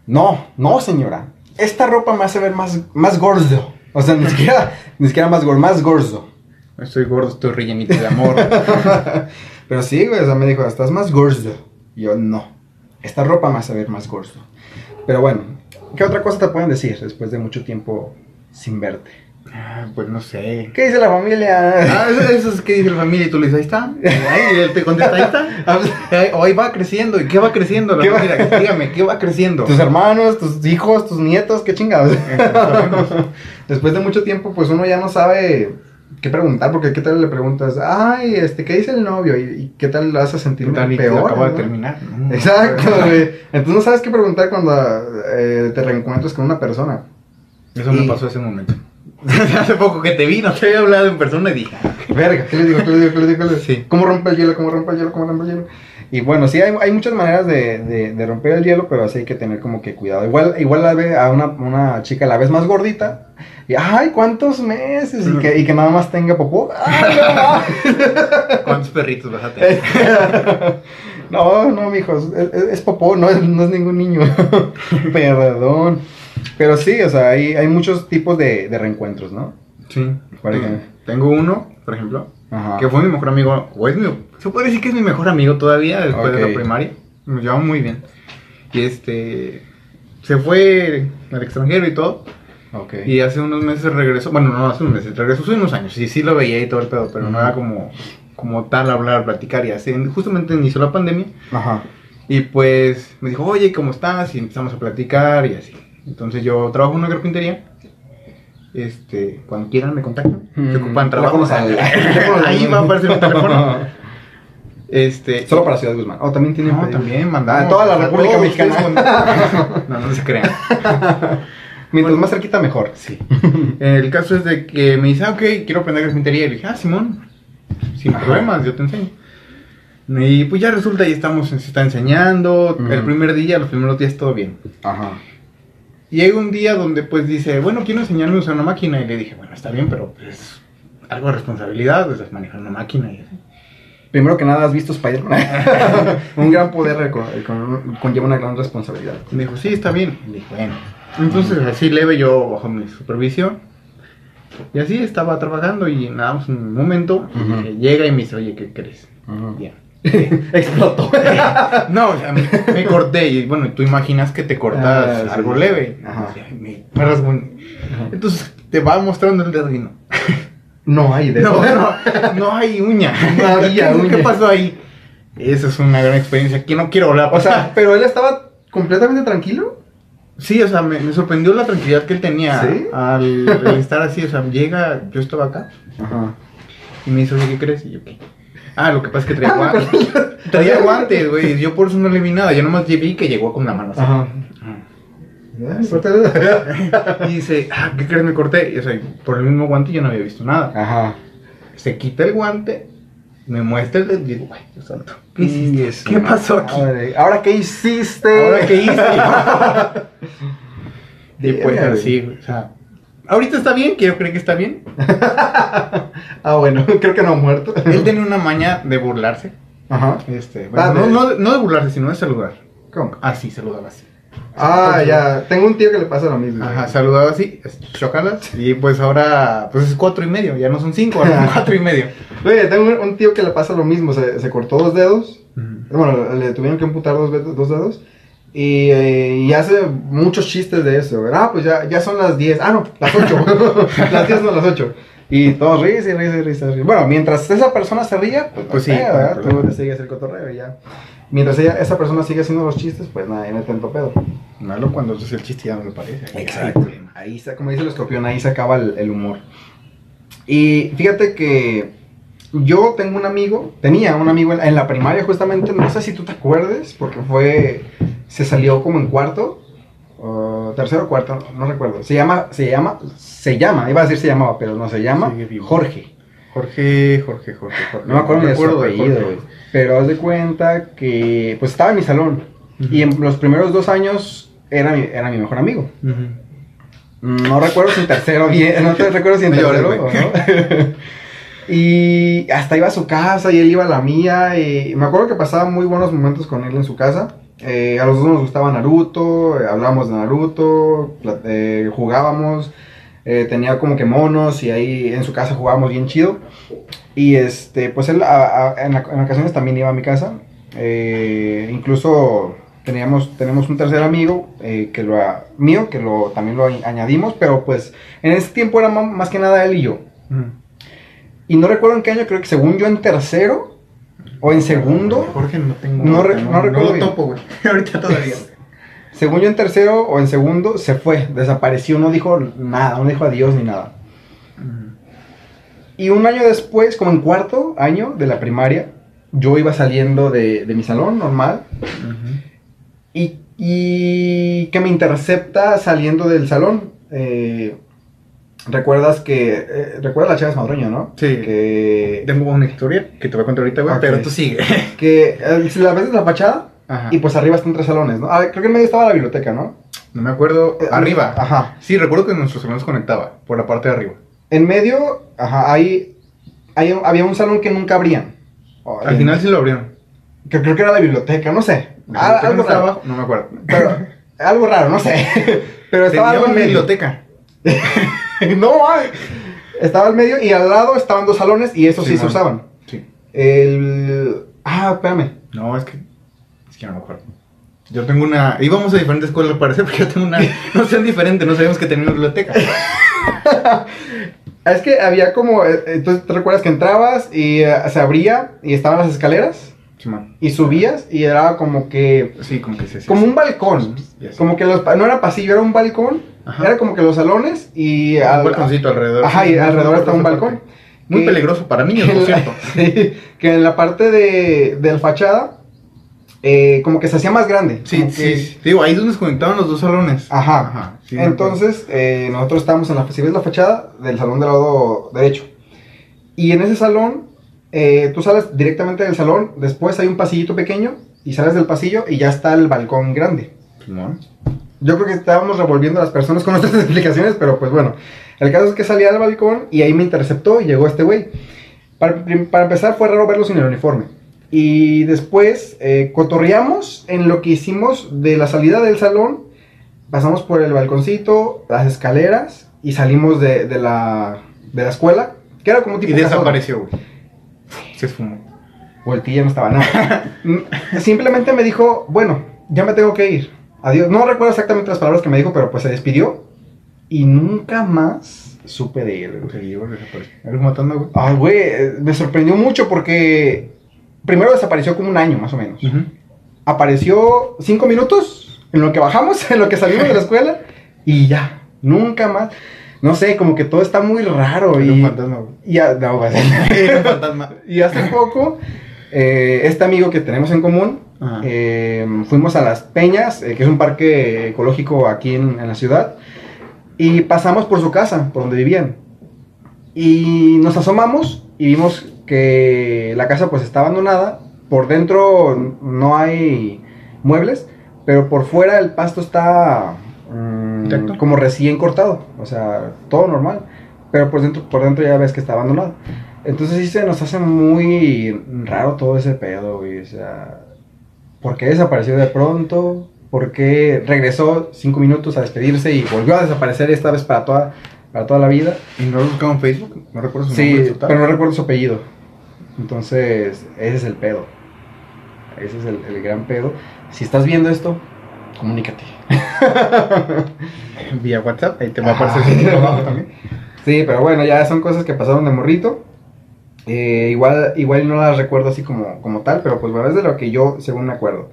S3: No, no, señora. Esta ropa me hace ver más, más gordo. O sea, ni siquiera, ni siquiera más gordo, más gordo.
S4: Estoy gordo, estoy rellenito de amor.
S3: Pero sí, güey, o sea, me dijo, estás más gordo. Y yo, no. Esta ropa me hace ver más gordo. Pero bueno, ¿qué otra cosa te pueden decir después de mucho tiempo sin verte?
S4: Ah, pues no sé.
S3: ¿Qué dice la familia?
S4: Ah, eso, eso es que dice la familia y tú le dices, ahí está. Ahí, y él te contesta, ahí está. O ahí va creciendo. ¿Y qué va creciendo? La
S3: ¿Qué va-
S4: familia, dígame, ¿qué va creciendo?
S3: Tus hermanos, tus hijos, tus nietos, qué chingados.
S4: sabemos.
S3: Después de mucho tiempo, pues uno ya no sabe qué preguntar, porque qué tal le preguntas, ay, este, ¿qué dice el novio? ¿Y, y qué tal lo hace sentir
S4: ¿Qué tal y que
S3: peor?
S4: acaba de terminar? No,
S3: Exacto, güey. Entonces no sabes qué preguntar cuando eh, te reencuentras con una persona.
S4: Eso me pasó ese momento. Hace poco que te vi, no te había hablado en persona y dije, "Ah,
S3: Verga, ¿qué le digo? ¿Qué le digo? ¿Qué le digo? ¿Qué le digo?
S4: Sí.
S3: ¿Cómo rompe el hielo? ¿Cómo rompe el hielo? ¿Cómo rompe el hielo? Y bueno, sí, hay, hay muchas maneras de, de- de romper el hielo, pero así hay que tener como que cuidado. Igual, igual la ve a una, una chica la vez más gordita y, ay, ¿cuántos meses? Y que, y que nada más tenga popó. ¡Ay, no!
S4: ¿cuántos perritos vas a tener?
S3: No, no, mijos, es, es- es popó, no es, no es ningún niño. Perdón. Pero sí, o sea, hay, hay muchos tipos de, de reencuentros, ¿no?
S4: Sí.
S3: Por
S4: Mm,
S3: ejemplo.
S4: Tengo uno, por ejemplo,
S3: Ajá.
S4: que fue mi mejor amigo, o es mi, se puede decir que es mi mejor amigo todavía después de la primaria. Nos llevamos muy bien. Y este, se fue al extranjero y todo.
S3: Ok.
S4: Y hace unos meses regresó, bueno, no hace unos meses, regresó hace unos años. Y sí lo veía y todo el pedo, pero no era como, como tal hablar, platicar y así. Justamente inició la pandemia.
S3: Ajá.
S4: Y pues me dijo, oye, ¿cómo estás? Y empezamos a platicar y así. Entonces yo trabajo en una carpintería. Este, cuando quieran me contactan.
S3: Mm,
S4: Se ocupan trabajo. Ahí va a aparecer mi teléfono. Este.
S3: Solo para Ciudad Guzmán. Oh, también tienen
S4: No, también mandamos.
S3: Ah, toda la República
S4: todos
S3: Mexicana.
S4: No, no se crean.
S3: Mientras
S4: Bueno.
S3: más cerquita, mejor.
S4: Sí. El caso es de que me dice, ah, ok, quiero aprender carpintería. Y le dije, ah, Simón, sin
S3: Ajá.
S4: problemas, yo te enseño. Y pues ya resulta, ahí estamos, se está enseñando. El primer día, los primeros días, todo bien.
S3: Ajá.
S4: Y llega un día donde pues dice, bueno, quiero enseñarme a usar una máquina. Y le dije, bueno, está bien, pero pues algo de responsabilidad, pues manejar una máquina. Y así.
S3: Primero que nada, ¿has visto Spider-Man? un gran poder con- con- conlleva una gran responsabilidad.
S4: Y me dijo, sí, está bien. Y dije, bueno. Entonces así leve yo bajo mi supervisión. Y así estaba trabajando y nada más un momento eh, llega y me dice, oye, ¿qué crees? Bien.
S3: Explotó.
S4: No, o sea, me, me corté y bueno, tú imaginas que te cortas
S3: Ah, sí.
S4: algo leve.
S3: Ajá.
S4: O sea, me, me Entonces te va mostrando el dedo y no.
S3: No hay de
S4: No, no, no hay uña.
S3: No había
S4: ¿Qué,
S3: uña.
S4: ¿Qué pasó ahí? Esa es una gran experiencia que no quiero a
S3: O sea, pero él estaba completamente tranquilo.
S4: sí, o sea, me, me sorprendió la tranquilidad que él tenía
S3: ¿Sí?
S4: al, al estar así. O sea, llega, yo estaba acá
S3: Ajá.
S4: y me dice, oye, ¿qué crees? Y yo, ¿qué? Ah, lo que pasa es que traía
S3: Ah,
S4: guantes. Traía guantes, güey. Yo por eso no le vi nada. Yo nomás vi que llegó con la mano así.
S3: Ajá.
S4: Ay, Y dice, ah, ¿qué crees? Me corté. Y, o sea, por el mismo guante yo no había visto nada.
S3: Ajá.
S4: Se quita el guante, me muestra el dedo y digo, ay, Dios santo. ¿Qué, hiciste? ¿Qué pasó aquí?
S3: Madre, ¿Ahora qué hiciste?
S4: ¿Ahora qué hice? y pues
S3: güey.
S4: así, o sea, ahorita está bien, quiero creer que está bien.
S3: Ah, bueno, creo que no ha muerto.
S4: Él tenía una maña de burlarse.
S3: Ajá.
S4: Este, bueno,
S3: Ah,
S4: no,
S3: de-
S4: no, no de burlarse, sino de saludar.
S3: ¿Cómo?
S4: Así, saludaba así.
S3: Ah, ya. Tengo un tío que le pasa lo mismo.
S4: Ajá, saludaba así, chocalas. Y pues ahora, pues es cuatro y medio, ya no son cinco, ahora son cuatro y medio.
S3: Oye, tengo un, tío que le pasa lo mismo. Se, se cortó dos dedos. Bueno, le tuvieron que amputar dos, dos dedos. Y, eh, y hace muchos chistes de eso. Ah, pues ya, ya son las 10. Ah, no, las 8. las 10 no las 8. Y todos risa y risa y risa. risa. Bueno, mientras esa persona se ría, pues,
S4: Pues sí.
S3: Tú le sigues el cotorreo y ya. Mientras ella, esa persona sigue haciendo los chistes, pues nada, ahí no hay tanto pedo.
S4: Malo cuando haces el chiste ya no me parece.
S3: Ahí se, como dice el escorpión, ahí se acaba el, el humor. Y fíjate que yo tengo un amigo, tenía un amigo en, en la primaria justamente, no sé si tú te acuerdes, porque fue, se salió como en cuarto, o tercero o cuarto, no, no recuerdo. Se llama, se llama, se llama, iba a decir se llamaba, pero no se llama. Jorge.
S4: Jorge, Jorge, Jorge, Jorge.
S3: No me acuerdo ni de su
S4: de
S3: apellido,
S4: Jorge.
S3: güey. Pero haz de cuenta que, pues estaba en mi salón. Y en los primeros dos años era mi, era mi mejor amigo. No recuerdo si en tercero bien, no te recuerdo si en
S4: No
S3: tercero o no. Y hasta iba a su casa y él iba a la mía. Y me acuerdo que pasaba muy buenos momentos con él en su casa. Eh, a los dos nos gustaba Naruto, eh, hablábamos de Naruto, eh, jugábamos. eh, tenía como que monos y ahí en su casa jugábamos bien chido. Y este, pues él a- a- en, en ocasiones también iba a mi casa. Incluso teníamos, tenemos un tercer amigo que lo, a- mío, que lo, también lo añ- añadimos, pero pues en ese tiempo era más que nada él y yo. Y no recuerdo en qué año, creo que según yo en tercero o en segundo,
S4: Jorge no tengo.
S3: No re- no recuerdo
S4: topo, güey. Ahorita todavía.
S3: según yo en tercero o en segundo se fue, desapareció, no dijo nada, no dijo adiós ni nada. Y un año después, como en cuarto año de la primaria, yo iba saliendo de, de mi salón normal y, y que me intercepta saliendo del salón. Eh, recuerdas que, eh, recuerdas la Chávez Madroño, ¿no?
S4: Sí.
S3: Que,
S4: Tengo una historia que te voy a contar ahorita, güey, pero tú sigue.
S3: que eh, si la ves en la fachada
S4: Ajá.
S3: y pues arriba están tres salones, ¿no? Ah, creo que en medio estaba la biblioteca, ¿no?
S4: No me acuerdo.
S3: Eh,
S4: Arriba.
S3: Ajá.
S4: Sí, recuerdo que nuestro salón se conectaba por la parte de arriba.
S3: En medio, ajá, ahí, ahí había un salón que nunca abrían. Oh,
S4: Al final sí lo abrieron.
S3: que creo que era la biblioteca, no sé. Ah, algo raro.
S4: abajo, No me acuerdo.
S3: Pero, algo raro, no sé. Pero estaba
S4: Tenía
S3: algo en medio.
S4: biblioteca.
S3: no. Estaba al medio y al lado estaban dos salones y esos sí, se usaban.
S4: Sí.
S3: El. Ah, espérame.
S4: No, es que. Es que no me acuerdo. Yo tengo una. Íbamos a diferentes escuelas al parecer, porque yo tengo una noción diferente. No sabíamos que tenía una biblioteca.
S3: Es que había como. eh, Entonces, ¿te recuerdas que entrabas y eh, se abría y estaban las escaleras?
S4: Simón.
S3: Y subías y era como que.
S4: Sí, como que se.
S3: Como un balcón. Como que los, no era pasillo, era un balcón.
S4: Ajá.
S3: Era como que los salones y.
S4: Un
S3: al-
S4: balconcito alrededor.
S3: Ajá, y
S4: no
S3: alrededor estaba un balcón.
S4: Muy
S3: Que-
S4: peligroso para niños, por cierto.
S3: sí, que en la parte de, de la fachada, eh, como que se hacía más grande.
S4: Sí, sí,
S3: que-
S4: sí. Digo, ahí es donde se conectaban los dos salones.
S3: Ajá.
S4: sí, me
S3: Entonces, eh, nosotros estábamos en la, si ves la fachada del salón del lado derecho. Y en ese salón, eh, tú sales directamente del salón, después hay un pasillito pequeño, y sales del pasillo y ya está el balcón grande.
S4: acuerdo.
S3: Yo creo que estábamos revolviendo a las personas con nuestras explicaciones, pero pues bueno. El caso es que salí al balcón y ahí me interceptó y llegó este güey. Para, para empezar fue raro verlo sin el uniforme. Y después eh, cotorreamos en lo que hicimos de la salida del salón. Pasamos por el balconcito, las escaleras y salimos de, de la, de la escuela. Que era como
S4: Y
S3: tipo casona.
S4: desapareció, güey. Se esfumó.
S3: Voltilla no estaba nada. Mm, Simplemente me dijo, bueno, ya me tengo que ir. Adiós. No recuerdo exactamente las palabras que me dijo, pero pues se despidió. Y nunca más supe de él. güey.
S4: Eres matando, güey.
S3: Ay, güey, eh, me sorprendió mucho porque primero desapareció como un año más o menos.
S4: Ujú.
S3: Apareció cinco minutos en lo que bajamos, en lo que salimos de la escuela y ya, nunca más. No sé, como que todo está muy raro. Y,
S4: un fantasma, güey.
S3: y ya- no, güey. Y hace poco, eh, este amigo que tenemos en común. Eh, fuimos a Las Peñas, eh, que es un parque ecológico aquí en, en la ciudad, y pasamos por su casa, por donde vivían. Y nos asomamos y vimos que la casa pues está abandonada, por dentro no hay muebles, pero por fuera el pasto está mm, como recién cortado, o sea, todo normal, pero por dentro, por dentro ya ves que está abandonado. Entonces sí se nos hace muy raro todo ese pedo, güey. O sea, ¿por qué desapareció de pronto? ¿Por qué regresó cinco minutos a despedirse y volvió a desaparecer esta vez para toda, para toda la vida?
S4: ¿Y no lo buscaba en Facebook? No recuerdo su
S3: Sí,
S4: nombre. total.
S3: pero no recuerdo su apellido. Entonces, ese es el pedo. Ese es el, el gran pedo. Si estás viendo esto, comunícate.
S4: Vía WhatsApp, ahí te va a aparecer su número abajo también.
S3: Sí, pero bueno, ya son cosas que pasaron de morrito. Eh, igual, igual no las recuerdo así como, como tal, pero pues bueno, es de lo que yo según me acuerdo.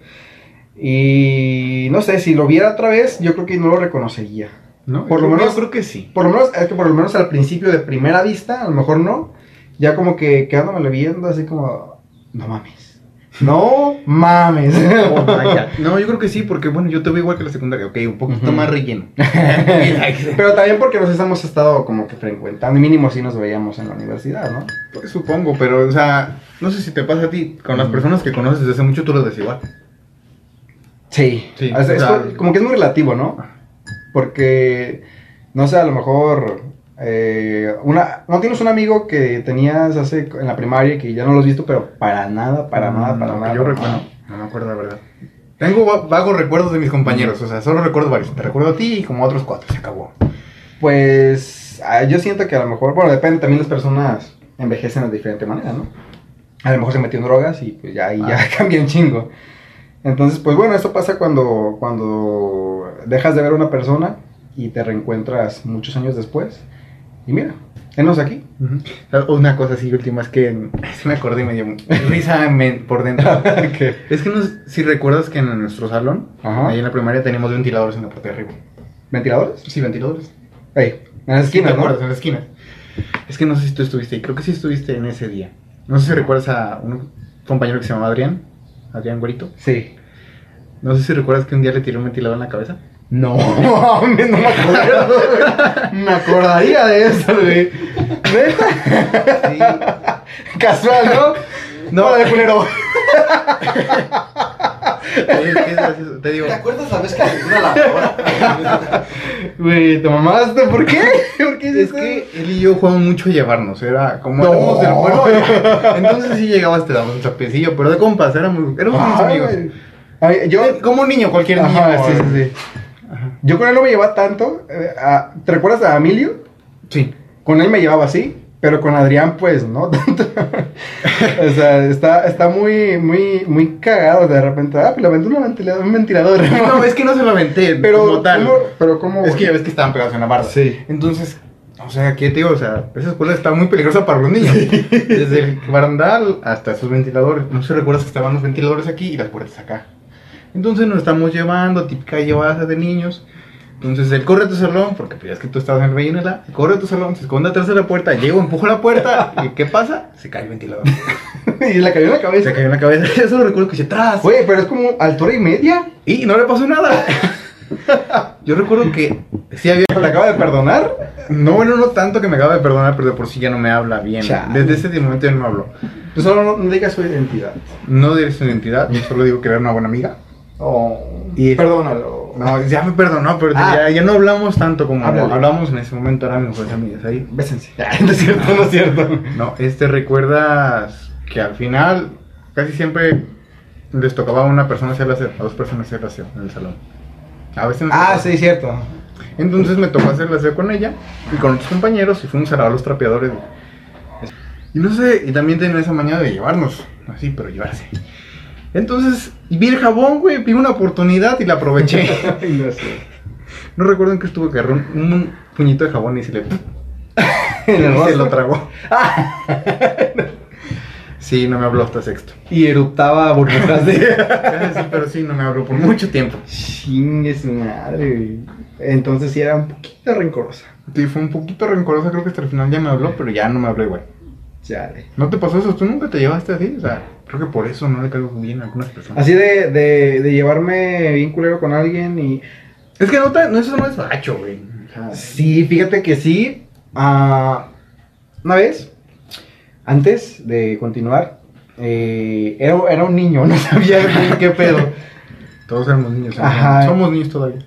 S3: Y no sé, si lo viera otra vez, yo creo que no lo reconocería.
S4: ¿No?
S3: Por lo
S4: Yo
S3: menos-
S4: creo que sí.
S3: Por lo menos, es que por lo menos al principio de primera vista, a lo mejor no. Ya como que quedándome viendo así como, no mames. No mames.
S4: Oh. No, yo creo que sí, porque bueno, yo te veo igual que la secundaria. Ok, un poquito más relleno.
S3: Pero también porque nos hemos estado como que frecuentando, mínimo si nos veíamos en la universidad, ¿no?
S4: Pues supongo, pero, o sea, no sé si te pasa a ti, con las personas que conoces desde hace mucho, tú las ves igual.
S3: Sí,
S4: Sí, o sea-
S3: como que es muy relativo, ¿no? Porque, no sé, a lo mejor, eh, una, no tienes un amigo que tenías hace en la primaria y que ya no lo has visto, pero para nada, para nada, para
S4: Mm,
S3: nada.
S4: Yo
S3: para
S4: recuerdo,
S3: nada.
S4: no me acuerdo la verdad. Tengo va- vagos recuerdos de mis compañeros, o sea, solo recuerdo varios. Te recuerdo a ti y como a otros cuatro, se acabó.
S3: Pues, ah, yo siento que a lo mejor, bueno, depende, también las personas envejecen de diferente manera, ¿no? A lo mejor se metió en drogas y pues ya, ahí ya cambia un chingo. Entonces, pues bueno, eso pasa cuando, cuando dejas de ver a una persona y te reencuentras muchos años después. Y mira, enos aquí.
S4: Una cosa así última es que se me acordé y me dio risa por dentro. Es que no sé si recuerdas que en nuestro salón,
S3: Ajá.
S4: ahí en la primaria, teníamos ventiladores en la parte de arriba.
S3: ¿Ventiladores?
S4: Sí, ventiladores.
S3: Ey, en las
S4: Sí,
S3: esquinas.
S4: En la esquina. Es que no sé si tú estuviste ahí, creo que sí estuviste en ese día. No sé si recuerdas a un compañero que se llamaba Adrián, Adrián Güerito.
S3: Sí.
S4: No sé si recuerdas que un día le tiró un ventilador en la cabeza.
S3: No, mames, no me acuerdo, güey. Me acordaría de eso, güey. ¿Neta? Casual, ¿no? No, de culero.
S4: Oye, ¿qué es gracioso? Te digo,
S5: ¿Te acuerdas la vez que le di una lavadora?
S3: Güey, ¿te mamaste? ¿Por qué? ¿Por qué
S4: es que él y yo jugamos mucho a llevarnos, era como
S3: No.
S4: éramos del pueblo. Entonces sí llegabas, te dabas un chapecillo, pero de compas, éramos, éramos
S3: Ay,
S4: amigos.
S3: Ay, yo,
S4: Como un niño, cualquier niño.
S3: Ajá, sí, sí, sí. Yo con él no me llevaba tanto. eh, a- ¿Te recuerdas a Emilio?
S4: Sí.
S3: Con él me llevaba así, pero con Adrián, pues, no tanto. o sea, está, está muy, muy, muy cagado de repente. Ah, pues le aventó un ventilador.
S4: No, es que no se lo aventé,
S3: pero,
S4: como tal.
S3: ¿cómo? pero ¿cómo?
S4: Es que ya ves que estaban pegados en la barda.
S3: Sí.
S4: Entonces, o sea, ¿qué te digo? O sea, esa escuela está muy peligrosa para los niños. Desde el barandal hasta esos ventiladores. No sé si recuerdas que estaban los ventiladores aquí y las puertas acá. Entonces nos estamos llevando, típica llevada de niños. Entonces él corre a tu salón, porque pues, es que tú estabas en el Bellinela, corre a tu salón, se esconde atrás de la puerta, llego, empujo la puerta, y ¿qué pasa? Se cae el ventilador.
S3: y le cayó en la cabeza.
S4: Se cayó en la cabeza. Yo solo recuerdo que se atrás.
S3: Güey, pero es como altura y media.
S4: Y no le pasó nada. Yo recuerdo que sí había
S3: ¿Te acaba de perdonar?
S4: No, bueno, no tanto que me acaba de perdonar, pero de por sí ya no me habla bien.
S3: Chale.
S4: Desde ese momento ya no me habló.
S3: Tú solo no, no digas su identidad.
S4: No diré su identidad, yo solo digo que era una buena amiga.
S3: Oh,
S4: Y-
S3: perdónalo.
S4: No, ya me perdonó, pero
S3: Ah.
S4: ya, ya no hablamos tanto como
S3: Háblale.
S4: hablábamos en ese momento, eran mejores amigas ahí.
S3: Bésense. no es cierto, no es cierto.
S4: No, este, ¿recuerdas que al final casi siempre les tocaba a una persona hacer la a dos personas hacer la en el salón? A veces
S3: Ah,
S4: tocaba.
S3: sí, cierto.
S4: Entonces me tocó hacer la con ella y con otros compañeros y fuimos a lavar los trapeadores. Y no sé, y también tenía esa mañana de llevarnos, así, pero llevarse. Entonces, vi el jabón, güey, vi una oportunidad y la aproveché.
S3: No sé.
S4: no recuerdo en qué estuvo que agarró un, un puñito de jabón y se le...
S3: En el
S4: se lo tragó. sí, no me habló hasta sexto.
S3: Y eruptaba burbujas de.
S4: Sí, pero sí, no me habló por mucho tiempo.
S3: Chingue su madre, güey. Entonces sí era un poquito rencorosa.
S4: Sí, fue un poquito rencorosa, creo que hasta el final ya me habló, pero ya no me habló igual.
S3: Chale.
S4: ¿No te pasó eso? ¿Tú nunca te llevaste así? O sea, creo que por eso no le caigo bien a algunas personas.
S3: Así de, de, de llevarme bien culero con alguien y.
S4: Es que no, te- no eso no es macho, güey. O sea,
S3: Sí, fíjate que sí. Ah, una vez, antes de continuar, eh, era, era un niño, no sabía bien qué pedo.
S4: todos éramos niños. ¿eh?
S3: Ajá.
S4: Somos niños todavía.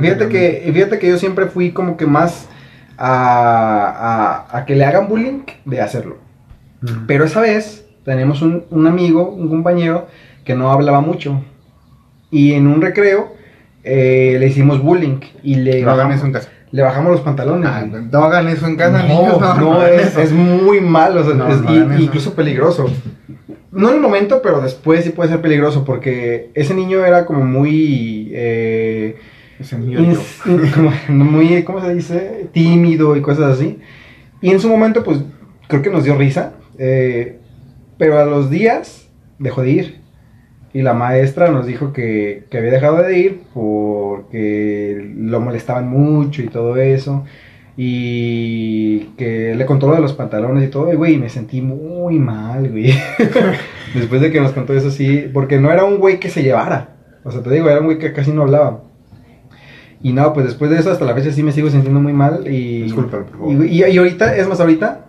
S3: Fíjate que, fíjate que yo siempre fui como que más a, a, a que le hagan bullying de hacerlo. Pero esa vez tenemos un, un amigo, un compañero, que no hablaba mucho. Y en un recreo eh, le hicimos bullying y le,
S4: No hagan
S3: bajamos,
S4: eso en casa.
S3: le bajamos los pantalones.
S4: Ah, no hagan eso en casa,
S3: no,
S4: niños. No,
S3: es, es muy malo, o sea,
S4: No,
S3: es- y- incluso peligroso. No en el momento, pero después sí puede ser peligroso porque ese niño era como muy... eh,
S4: Ese niño
S3: como muy, ¿cómo se dice? Tímido y cosas así. Y en su momento, pues, creo que nos dio risa. Eh, pero a los días dejó de ir. Y la maestra nos dijo que, que había dejado de ir porque lo molestaban mucho y todo eso. Y que le contó lo de los pantalones y todo. Y, güey, me sentí muy mal, güey. Después de que nos contó eso, sí. Porque no era un güey que se llevara. O sea, te digo, era un güey que casi no hablaba. Y no, pues después de eso, hasta la fecha sí me sigo sintiendo muy mal. Y,
S4: Discúlpame, por favor.
S3: y, y- y ahorita, es más, ahorita,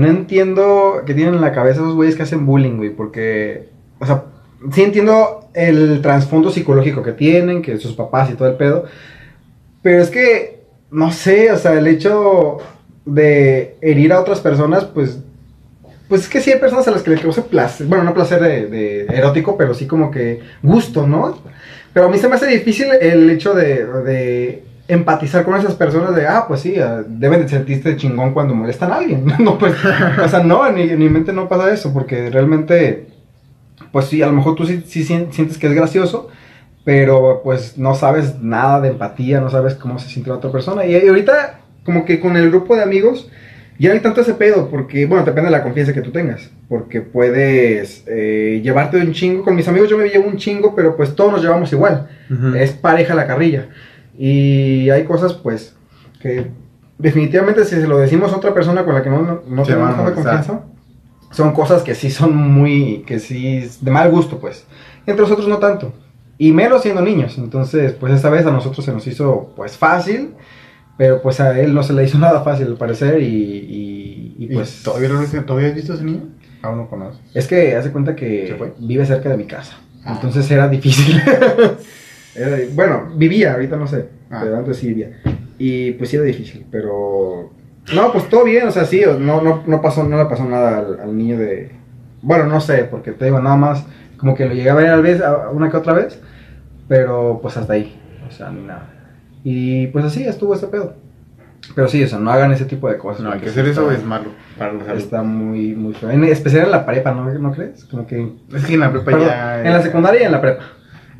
S3: no entiendo qué tienen en la cabeza esos güeyes que hacen bullying, güey. Porque, o sea, sí entiendo el trasfondo psicológico que tienen, que sus papás y todo el pedo. Pero es que, no sé, o sea, el hecho de herir a otras personas, pues. Pues es que sí hay personas a las que les causa placer, bueno, no placer de, de erótico, pero sí como que gusto, ¿no? Pero a mí se me hace difícil el hecho de, de empatizar con esas personas de, ah, pues sí, ah, deben de sentirse chingón cuando molestan a alguien. No, pues, o sea, no, en mi, en mi mente no pasa eso, porque realmente, pues sí, a lo mejor tú sí, sí sien- sientes que es gracioso, pero pues no sabes nada de empatía, no sabes cómo se siente la otra persona. Y, ahorita, como que con el grupo de amigos, ya no hay tanto ese pedo, porque, bueno, depende de la confianza que tú tengas, porque puedes eh, llevarte un chingo. Con mis amigos yo me llevo un chingo, pero pues todos nos llevamos igual.
S4: Ujú.
S3: Es pareja la carrilla. Y hay cosas, pues, que definitivamente si se lo decimos a otra persona con la que no, no, no
S4: Se
S3: tenemos tanta confianza, son cosas que sí son muy, que sí, de mal gusto, pues. Entre nosotros no tanto. Y menos siendo niños. Entonces, pues esta vez a nosotros se nos hizo pues fácil, pero pues a él no se le hizo nada fácil al parecer y, y- y,
S4: ¿Y
S3: pues...
S4: ¿Todavía, lo, ¿Todavía has visto a ese niño? Aún no conoces.
S3: Es que hace cuenta que vive cerca de mi casa.
S4: Ah.
S3: Entonces era difícil. Era- bueno, vivía, ahorita no sé.
S4: Ah.
S3: Pero antes sí vivía. Y pues sí era difícil. Pero. No, pues todo bien, o sea, sí, no, no, no pasó, no le pasó nada al, al niño de. Bueno, no sé, porque te digo, nada más. Como que lo llegué a ver a vez, a- una que otra vez. Pero pues hasta ahí. O sea, ni nada. Y pues así estuvo ese pedo. Pero sí, o sea, no hagan ese tipo de cosas.
S4: No, hay que hacer eso
S3: está-
S4: es malo para la salud.
S3: Está muy, muy feo. En especial en la prepa, ¿no, ¿no crees? Como que.
S4: Es que en la prepa
S3: Perdón,
S4: ya...
S3: en la secundaria y en la prepa.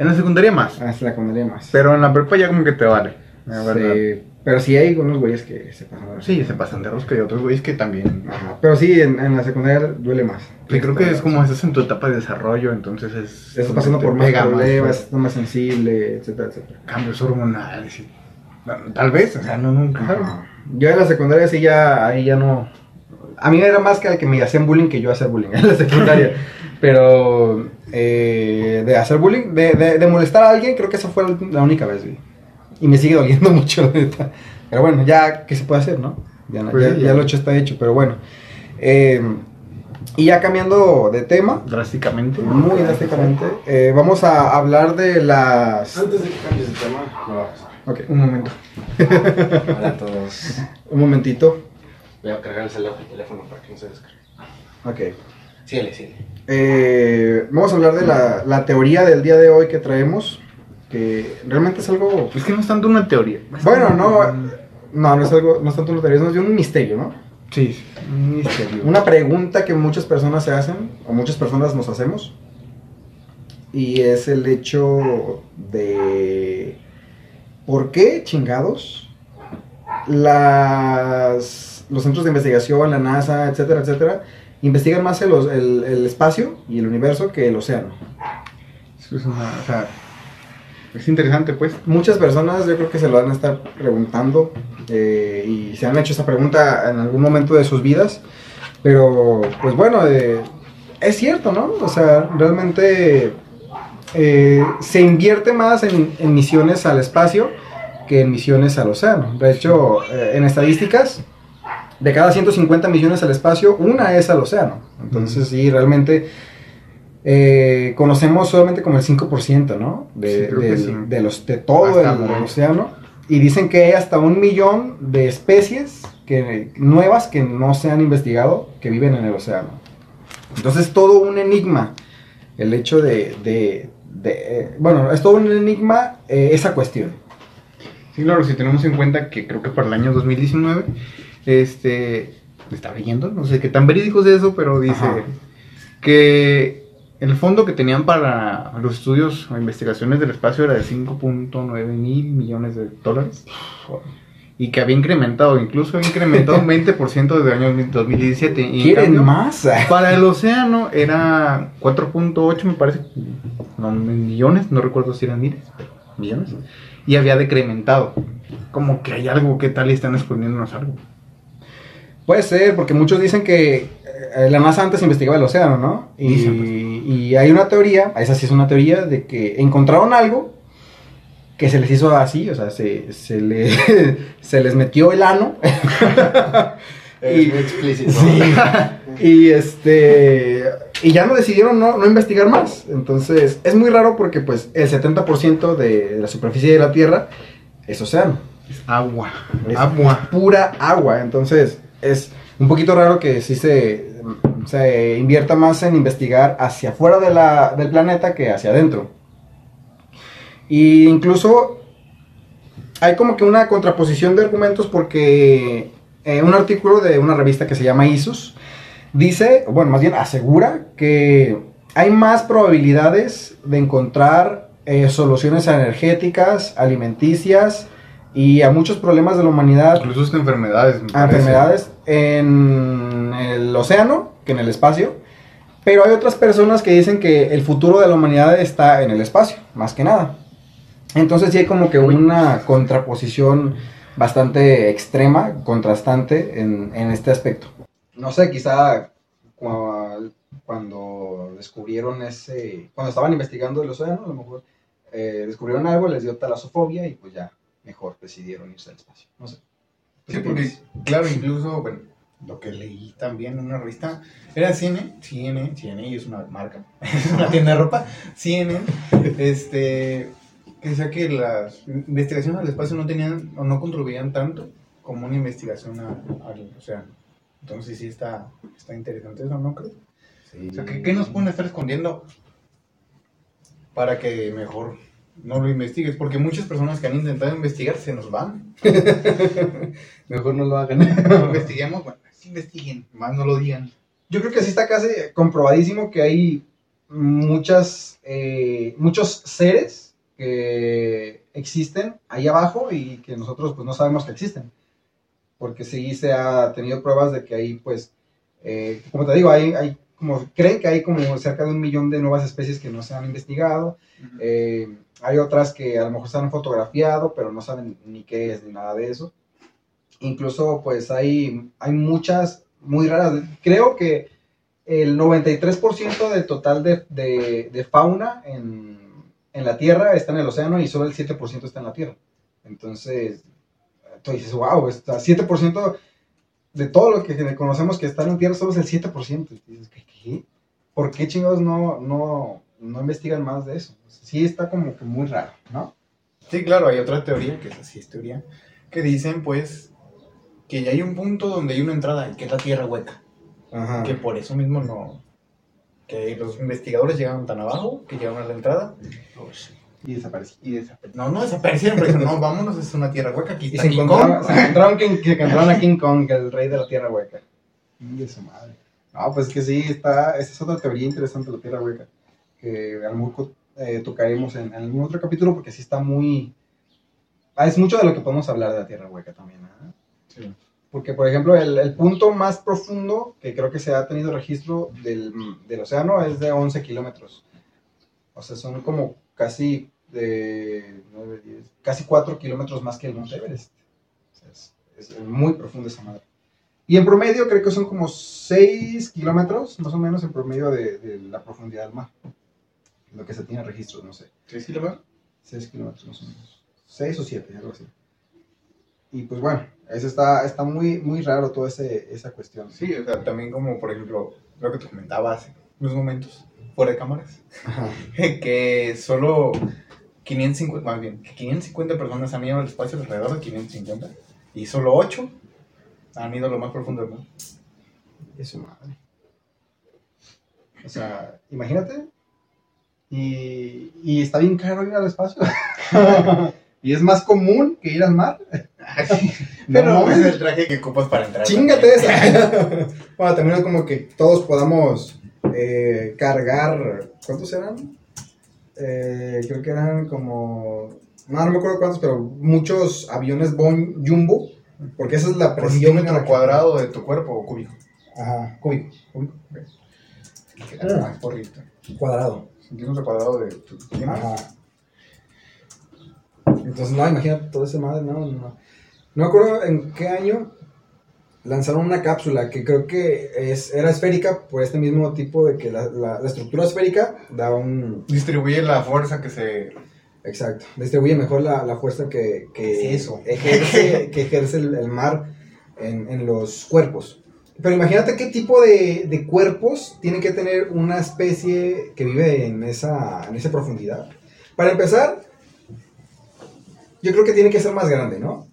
S4: En la secundaria más.
S3: Ah, en la secundaria más.
S4: Pero en la prepa ya como que te vale. La verdad.
S3: Sí, pero sí hay unos güeyes que se pasan. de-
S4: Sí, se pasan de rosca y otros güeyes que también.
S3: Ajá, Pero sí, en, en la secundaria duele más.
S4: Sí, creo que es como estás en tu etapa de desarrollo, entonces es.
S3: Estás pasando por más problemas, estás más sensible, etcétera, etcétera.
S4: cambios hormonales. y- Tal vez, o sea, no nunca.
S3: Ajá. Yo en la secundaria sí ya, ahí ya no... A mí era más que al que me hacían bullying que yo hacer bullying en la secundaria. Pero eh, de hacer bullying, de, de, de molestar a alguien, creo que esa fue la única vez, güey. Y me sigue doliendo mucho, neta. Pero bueno, ya, ¿qué se puede hacer, no? Ya,
S4: Pues
S3: ya,
S4: sí,
S3: ya
S4: ya.
S3: lo hecho está hecho, pero bueno. Eh, y ya cambiando de tema,
S4: Drásticamente.
S3: muy drásticamente, eh, vamos a hablar de las...
S5: Antes de que cambies de tema, me va a.
S3: Ok,
S4: Un momento.
S5: Hola a todos.
S3: un momentito.
S5: Voy a cargar el teléfono para que no se descargue.
S3: Ok.
S5: Síguele, síguele.
S3: Eh, vamos a hablar de la, la teoría del día de hoy que traemos, que realmente es algo...
S4: Es que no es tanto una teoría.
S3: Bueno, no, no, no es algo, no es tanto una teoría, es más bien un misterio, ¿no?
S4: Sí, sí, un misterio.
S3: Una pregunta que muchas personas se hacen, o muchas personas nos hacemos, y es el hecho de... ¿Por qué chingados las, los centros de investigación, la NASA, etcétera, etcétera, investigan más el, el- el espacio y el universo que el océano?
S4: Es una- o sea, es interesante, pues.
S3: Muchas personas yo creo que se lo van a estar preguntando eh, y se han hecho esa pregunta en algún momento de sus vidas, pero pues bueno, eh, es cierto, ¿no? O sea, realmente eh, se invierte más en, en misiones al espacio que en misiones al océano. De hecho, eh, en estadísticas, de cada 150 millones al espacio, una es al océano. Entonces, sí, realmente eh, conocemos solamente como el 5%, ¿no? De,
S4: Sí, sí.
S3: de los, de todo el, océano. Y dicen que hay hasta un millón de especies que, nuevas que no se han investigado que viven en el océano. Entonces, todo un enigma. El hecho de. de- de, eh, bueno, es todo un enigma eh, esa cuestión.
S4: Sí, claro, si tenemos en cuenta que creo que para el año 2019, este, estaba leyendo, no sé qué tan verídico es eso, pero dice
S3: Ajá.
S4: que el fondo que tenían para los estudios o investigaciones del espacio era de 5.9 mil millones de dólares. Y que había incrementado, incluso había incrementado un 20% desde el año 2017. Y en
S3: ¿Quieren
S4: cambio,
S3: más?
S4: Para el océano era 4.8, me parece, no, millones, no recuerdo si eran miles, pero millones. Y había decrementado. Como que hay algo que tal y están escondiéndonos algo.
S3: Puede ser, porque muchos dicen que eh, la NASA antes investigaba el océano, ¿no? Y,
S4: pues.
S3: y hay una teoría, esa sí es una teoría, de que encontraron algo que se les hizo así, o sea, se, se, le, se les metió el ano.
S5: Es
S3: Y-
S5: muy explícito.
S3: Sí. y este y ya no decidieron no, no investigar más. Entonces, es muy raro porque pues el 70% de la superficie de la Tierra es océano.
S4: Es agua.
S3: Es
S4: agua.
S3: pura agua. Entonces, es un poquito raro que sí se, se invierta más en investigar hacia afuera de del planeta que hacia adentro. Y incluso hay como que una contraposición de argumentos porque eh, un artículo de una revista que se llama ISUS dice, bueno, más bien asegura que hay más probabilidades de encontrar eh, soluciones energéticas, alimenticias y a muchos problemas de la humanidad
S4: Incluso hasta enfermedades. me
S3: a
S4: parece.
S3: enfermedades en el océano que en el espacio. Pero hay otras personas que dicen que el futuro de la humanidad está en el espacio, más que nada. Entonces sí hay como que una contraposición bastante extrema, contrastante en, en este aspecto. No sé, quizá cuando descubrieron ese, cuando estaban investigando el océano, a lo mejor eh, descubrieron algo, les dio talasofobia y pues ya mejor decidieron irse al espacio. No sé. ¿Tú
S4: Sí, porque, claro, incluso, bueno, lo que leí también en una revista, era CNN, CNN, CNN es una marca, es una tienda de ropa, CNN, este, que decía que las investigaciones al espacio no tenían o no contribuían tanto como una investigación a- al océano. Entonces sí está, está interesante eso, ¿no crees? O sea, ¿qué, qué nos pueden estar escondiendo para que mejor no lo investigues? Porque muchas personas que han intentado investigar se nos van.
S3: Mejor no lo hagan.
S4: No investiguemos, bueno, investiguen, más no lo digan.
S3: Yo creo que sí está casi comprobadísimo que hay muchas, eh, muchos seres que existen ahí abajo y que nosotros pues no sabemos que existen. Porque sí se ha tenido pruebas de que hay pues, eh, como te digo, hay, hay como, creen que hay como cerca de un millón de nuevas especies que no se han investigado. Eh, hay otras que a lo mejor se han fotografiado, pero no saben ni qué es ni nada de eso. Incluso, pues hay, hay muchas muy raras. Creo que el 93% del total de, de- fauna en, en la Tierra está en el océano y solo el 7% está en la Tierra. Entonces, tú dices, wow, está 7% de todo lo que conocemos que está en la Tierra solo es el 7%. Y dices, qué? ¿Por qué chingados no, no, no investigan más de eso? Sí está como que muy raro, ¿no?
S4: Sí, claro, hay otra teoría, que es así, es teoría, que dicen pues que ya hay un punto donde hay una entrada, que es la tierra hueca,
S3: Ajá.
S4: que por eso mismo no, que los investigadores llegaron tan abajo, que llegaron a la entrada,
S3: Y
S4: y desaparecieron. No, no desaparecieron, pero no, vámonos, es una tierra hueca, aquí
S3: Y
S4: está
S3: se
S4: King Kong.
S3: se encontraron, se encontraron a King Kong, el rey de la Tierra Hueca. Y de su madre. No, pues que sí, está, esa es otra teoría interesante la Tierra Hueca, que a lo mejor eh, tocaremos en, en algún otro capítulo, porque sí está muy... Ah, es mucho de lo que podemos hablar de la Tierra Hueca también, ¿ah?
S4: Sí.
S3: Porque, por ejemplo, el, el punto más profundo que creo que se ha tenido registro del, del océano es de 11 kilómetros. O sea, son como casi de 9, 10, casi 4 kilómetros más que el Monte Everest. O sea, es, es muy profundo esa madre. Y en promedio creo que son como 6 kilómetros, más o menos, en promedio de, de la profundidad del mar. Lo que se tiene registro, no sé.
S4: ¿Sí, sí lo veo?
S3: 6 kilómetros más o menos. 6 o 7, algo así. Y pues bueno, eso está, está muy, muy raro toda ese, esa cuestión.
S4: Sí, o sea, también como, por ejemplo, lo que te comentaba hace unos momentos, fuera de cámaras,
S3: Ajá.
S4: que solo 550, más bien, que 550 personas han ido al espacio alrededor de 550, y solo 8 han ido a lo más profundo del mar.
S3: Es su madre. O sea, imagínate. Y, y está bien caro ir al espacio. y es más común que ir al mar.
S4: Pero
S3: No
S4: no es el traje que ocupas para entrar.
S3: Chingate esa. bueno, también es como que todos podamos eh, cargar. ¿Cuántos eran? Eh, creo que eran como. No, no me acuerdo cuántos, pero muchos aviones Boeing Jumbo. Porque esa es la
S4: Por
S3: presión.
S4: centímetro
S3: que-
S4: cuadrado de tu cuerpo o cúbico.
S3: Ajá, cúbico.
S4: Cúbico, ok. Que queda
S3: Ah.
S4: más porrito.
S3: Cuadrado.
S4: Centímetro cuadrado de tu
S3: Ajá. Entonces, no, imagínate todo ese madre, no, no, no. No me acuerdo en qué año lanzaron una cápsula que creo que es, era esférica por este mismo tipo de que la, la- la estructura esférica da un...
S4: Distribuye la fuerza que se.
S3: Exacto, distribuye mejor la, la fuerza que, que
S4: Es eso.
S3: ejerce, que ejerce el, el mar en, en los cuerpos. Pero imagínate qué tipo de, de cuerpos tiene que tener una especie que vive en esa, en esa profundidad. Para empezar, yo creo que tiene que ser más grande, ¿no?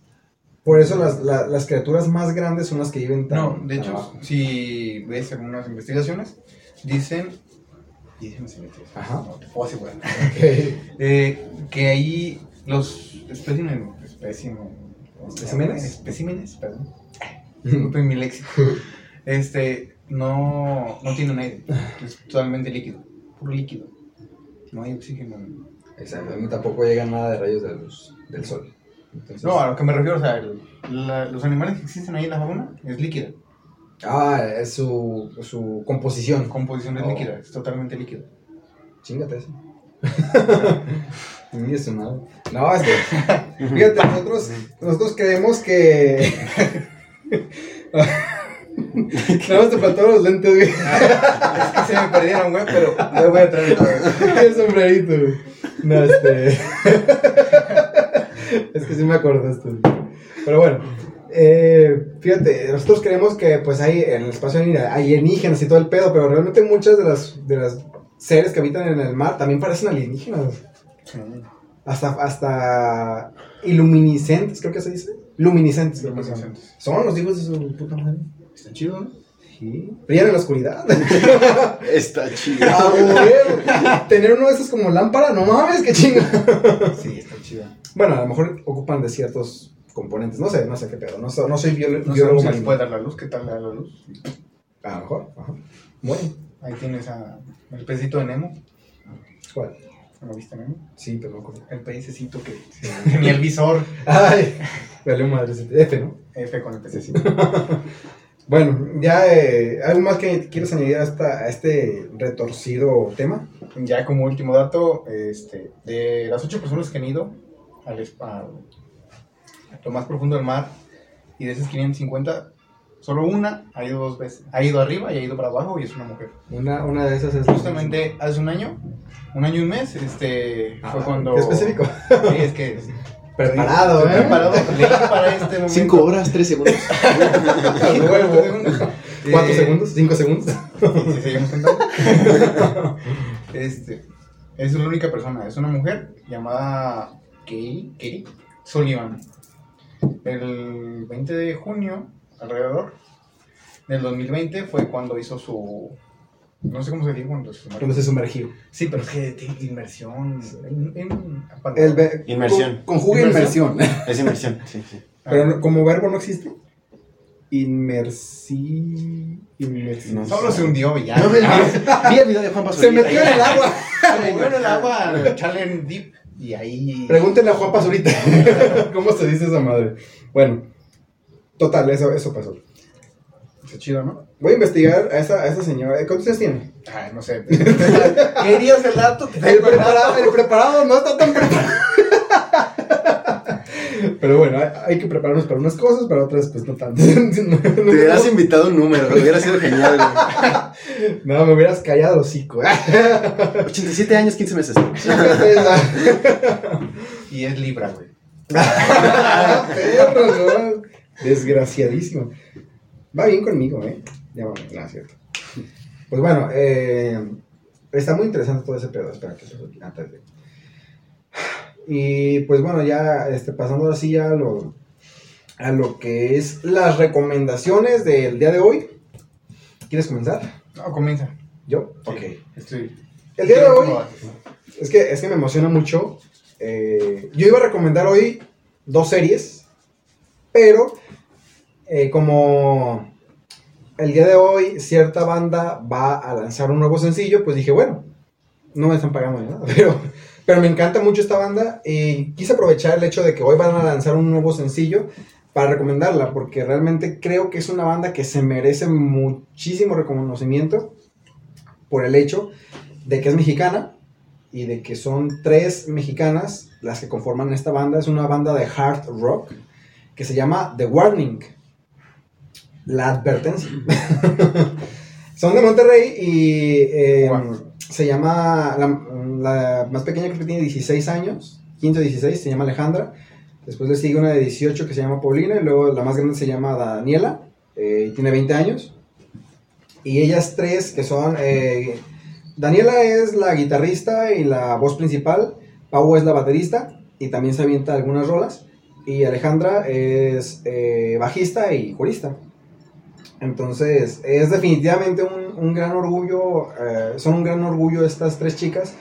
S3: Por eso las, la- las criaturas más grandes son las que viven tan
S4: No, de hecho,
S3: abajo.
S4: si ves algunas investigaciones, dicen. Dicen
S3: Ajá.
S4: no te puedo asegurar. Eh, que ahí los especímenes. Especímenes.
S3: ¿Especímenes?
S4: Especímenes, perdón. Disculpen mi léxico. Este, no, no tienen aire. Es totalmente líquido. Puro líquido. No hay oxígeno.
S3: Exacto, a mí tampoco llega nada de rayos de luz del sol. Entonces-
S4: No, a lo que me refiero, o sea, el- la- los animales que existen ahí en la fauna es líquida.
S3: Ah, es su, su composición.
S4: Composición es
S3: Oh.
S4: líquida, es totalmente líquida.
S3: Chingate eso. Ni eso, nada. No, es que, fíjate, nosotros, nosotros creemos que. Nada más te faltaron los lentes, güey.
S4: Es que se me perdieron, güey, pero ya voy a traer.
S3: El sombrerito, güey. No, este. es que sí me acordaste. Pero bueno, eh, fíjate, nosotros creemos que pues hay en el espacio alienígenas y todo el pedo, pero realmente muchas de las, de las seres que habitan en el mar también parecen alienígenas. Hasta, hasta iluminiscentes, creo que se dice. Luminiscentes, creo que son.
S4: Luminiscentes.
S3: Son los hijos de su puta madre.
S4: Está chido, ¿no?
S3: Sí. Brillan en la oscuridad.
S5: Está chido.
S3: Ah. Tener uno de esos como lámpara, no mames, qué chinga.
S4: Sí, está chido.
S3: Bueno, a lo mejor ocupan de ciertos componentes. No sé, no sé qué pedo. No, so- no soy biolo-
S4: No
S3: biólogo
S4: sabemos si puede dar la luz. ¿Qué tal le da la luz?
S3: A lo mejor. Ajá. Bueno,
S4: Ahí tienes a, el pecito de Nemo.
S3: ¿cuál?
S4: ¿No viste Nemo?
S3: Sí, pero no acuerdo.
S4: El pececito que tenía el visor.
S3: Ay, valió madre F, ¿no?
S4: F con el pececito.
S3: Bueno, ya, eh, ¿algo más que quieres añadir a, esta, a este retorcido tema?
S4: Ya como último dato, este, de las ocho personas que han ido al, al- a lo más profundo del mar, y de esas 550, solo una ha ido dos veces. Ha ido arriba y ha ido para abajo y es una mujer.
S3: Una, una de esas es...
S4: Justamente hace un año, un año y un mes, este,
S3: Ah,
S4: fue cuando...
S3: qué específico.
S4: Sí, es que...
S3: Preparado, ¿eh?
S4: Preparado para este momento.
S5: Cinco horas, tres segundos.
S3: A huevo. ¿Cuatro
S4: Eh,
S3: segundos? ¿Cinco segundos?
S4: Si seguimos cantando. este, es la única persona, es una mujer llamada Katie, Katie Sullivan. El 20 de junio, alrededor del 2020, fue cuando hizo su. No sé cómo se dice cuando se sumergió.
S3: Cuando se sumergió.
S4: Sí, pero es que tiene inmersión. En, en-
S3: El ve-
S6: Inmersión.
S3: con- Conjuga inmersión.
S6: Es inversión, sí, sí.
S3: Pero no- como verbo no existe. Inmersi... Inmersi...
S6: No.
S4: Solo se hundió ya.
S6: No, vi, vi el video de Juan
S3: Se
S6: Pazurita.
S3: metió en el agua.
S4: Se metió en el agua, en deep y ahí.
S3: Pregúntenle a Juan Pazurita. ¿Cómo se dice esa madre? Bueno. Total, eso, eso pasó.
S4: Está chido, ¿no?
S3: Voy a investigar a esa, a esa señora. ¿Cuántos años tiene?
S4: Ay, no sé. Querías el dato. te
S3: El preparado, el preparado no está tan preparado. Pero bueno, hay, que prepararnos para unas cosas, para otras pues no tanto. No,
S5: Te hubieras invitado un número, hubiera sido genial. güey.
S3: no, me hubieras callado el hocico.
S5: 87 años, 15 meses.
S4: Y es Libra, güey.
S3: ¿no? Desgraciadísimo. Va bien conmigo, ¿eh? Ya va, no, es cierto. Pues bueno, eh, está muy interesante todo ese pedo. Espera, que se antes de- Y pues bueno, ya este, pasando así a lo, a lo que es las recomendaciones del día de hoy. ¿Quieres comenzar?
S4: No, comienza.
S3: ¿Yo?
S4: Sí,
S3: Ok.
S4: Estoy.
S3: El día de hoy. Es que, es que me emociona mucho. Eh, yo iba a recomendar hoy dos series, pero eh, como el día de hoy cierta banda va a lanzar un nuevo sencillo, pues dije, bueno, no me están pagando nada, pero, pero me encanta mucho esta banda y quise aprovechar el hecho de que hoy van a lanzar un nuevo sencillo para recomendarla, porque realmente creo que es una banda que se merece muchísimo reconocimiento por el hecho de que es mexicana y de que son tres mexicanas las que conforman esta banda. Es una banda de hard rock que se llama The Warning. La advertencia. son de Monterrey y eh,
S4: Wow.
S3: se llama, la, la más pequeña creo que tiene 16 años, 15 o 16, se llama Alejandra. Después le sigue una de 18 que se llama Paulina y luego la más grande se llama Daniela eh, y tiene 20 años. Y ellas tres que son... eh, Daniela es la guitarrista y la voz principal. Pau es la baterista y también se avienta algunas rolas. Y Alejandra es eh, bajista y corista. Entonces, es definitivamente un, un gran orgullo, eh, son un gran orgullo estas tres chicas,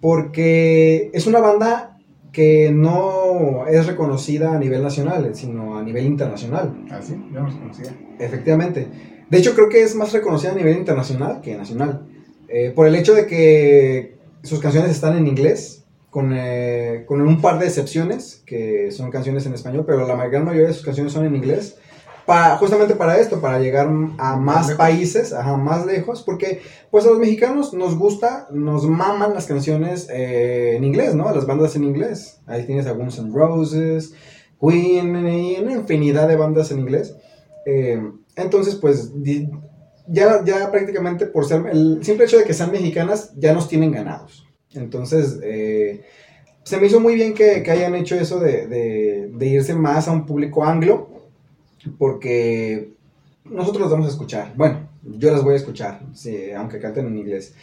S3: porque es una banda que no es reconocida a nivel nacional, sino a nivel internacional.
S4: Ah, sí, yo no los conocía.
S3: Efectivamente. De hecho, creo que es más reconocida a nivel internacional que nacional. Eh, por el hecho de que sus canciones están en inglés, con, eh, con un par de excepciones, que son canciones en español, pero la gran mayoría de sus canciones son en inglés. Justamente para esto, para llegar a más
S4: lejos.
S3: países, ajá, más lejos, porque pues a los mexicanos nos gusta, nos maman las canciones eh, en inglés, ¿no? Las bandas en inglés. Ahí tienes a Guns N' Roses, Queen y una infinidad de bandas en inglés. Eh, entonces, pues, ya, ya prácticamente por ser el simple hecho de que sean mexicanas, ya nos tienen ganados. Entonces, eh, se me hizo muy bien que, que hayan hecho eso de, de- de irse más a un público anglo, porque nosotros los vamos a escuchar. Bueno, yo las voy a escuchar, sí, aunque canten en inglés.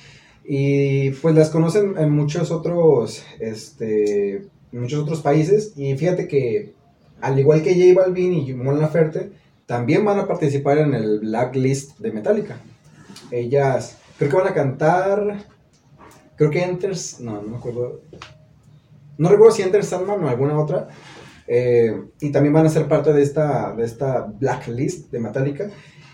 S3: Y pues las conocen en muchos otros, este, muchos otros países. Y fíjate que, al igual que J Balvin y Mon Laferte, también van a participar en el Blacklist de Metallica. Ellas, creo que van a cantar, creo que Enters, no, no me acuerdo. No recuerdo si Enter Sandman o alguna otra. Eh, y también van a ser parte de esta, de esta Blacklist de Metallica.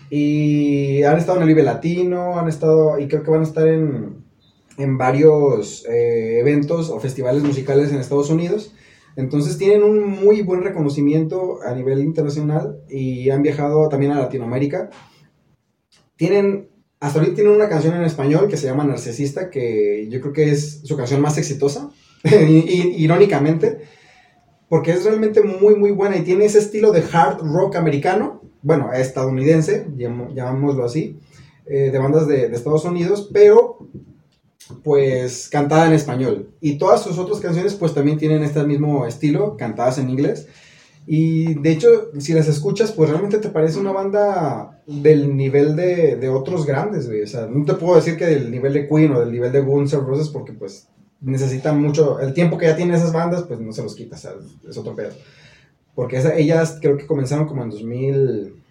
S3: Y han estado en el Vive Latino, han estado, y creo que van a estar en, en varios eh, eventos o festivales musicales en Estados Unidos. Entonces tienen un muy buen reconocimiento a nivel internacional y han viajado también a Latinoamérica. Tienen, hasta ahorita tienen una canción en español que se llama Narcisista, que yo creo que es su canción más exitosa, irónicamente, porque es realmente muy, muy buena y tiene ese estilo de hard rock americano, bueno, estadounidense, llam- llamémoslo así, eh, de bandas de, Estados Unidos, pero pues cantada en español. Y todas sus otras canciones pues también tienen este mismo estilo, cantadas en inglés. Y de hecho, si las escuchas, pues realmente te parece una banda del nivel de, de otros grandes, güey. O sea, no te puedo decir que del nivel de Queen o del nivel de Guns N' Roses porque pues necesitan mucho, el tiempo que ya tienen esas bandas, pues no se los quita, sea, es otro pedo. Porque esa- ellas creo que comenzaron como en 2000...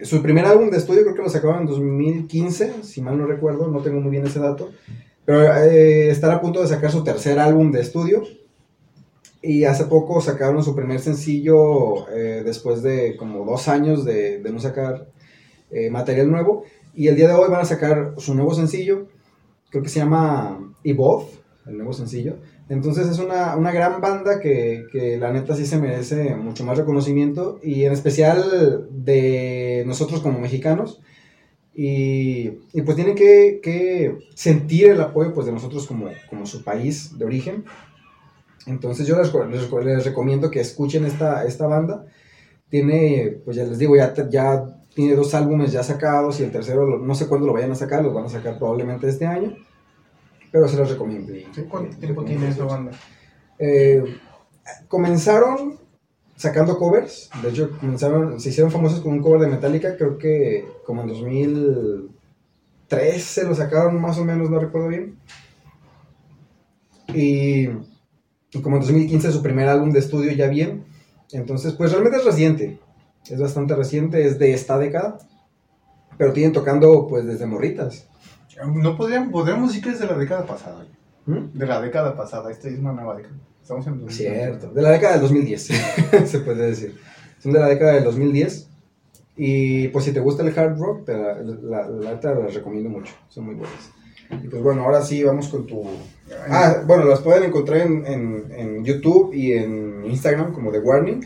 S3: Su primer álbum de estudio creo que lo sacaron en 2015, si mal no recuerdo, no tengo muy bien ese dato. Pero eh, están a punto de sacar su tercer álbum de estudio. Y hace poco sacaron su primer sencillo eh, después de como dos años de, de no sacar eh, material nuevo. Y el día de hoy van a sacar su nuevo sencillo, creo que se llama Evolve, el nuevo sencillo. Entonces es una, una gran banda que, que la neta sí se merece mucho más reconocimiento y en especial de nosotros como mexicanos. Y, y pues tienen que, que sentir el apoyo pues, de nosotros como, como su país de origen. Entonces yo les, les- les recomiendo que escuchen esta, esta banda. Tiene, pues ya les digo, ya, ya tiene dos álbumes ya sacados y el tercero no sé cuándo lo vayan a sacar, los van a sacar probablemente este año. Pero se los recomiendo.
S4: Sí, ¿Cuánto tiempo tiene esa banda?
S3: eh, comenzaron sacando covers. De hecho, comenzaron, se hicieron famosos con un cover de Metallica. Creo que como en 2013 lo sacaron más o menos, no recuerdo bien. Y, y como en 2015 su primer álbum de estudio ya bien. Entonces, pues realmente es reciente. Es bastante reciente, es de esta década. Pero tienen tocando pues desde morritas.
S4: No podrían, podríamos decir que es de la década pasada.
S3: ¿Mm?
S4: De la década pasada, esta es una nueva década. Estamos en 2000.
S3: Cierto, de la década del 2010, se puede decir. Son de la década del 2010. Y pues si te gusta el hard rock, te la, la, la neta las recomiendo mucho. Son muy buenas. Y pues bueno, ahora sí vamos con tu... Ah, bueno, las pueden encontrar en, en, en YouTube y en Instagram como The Warning.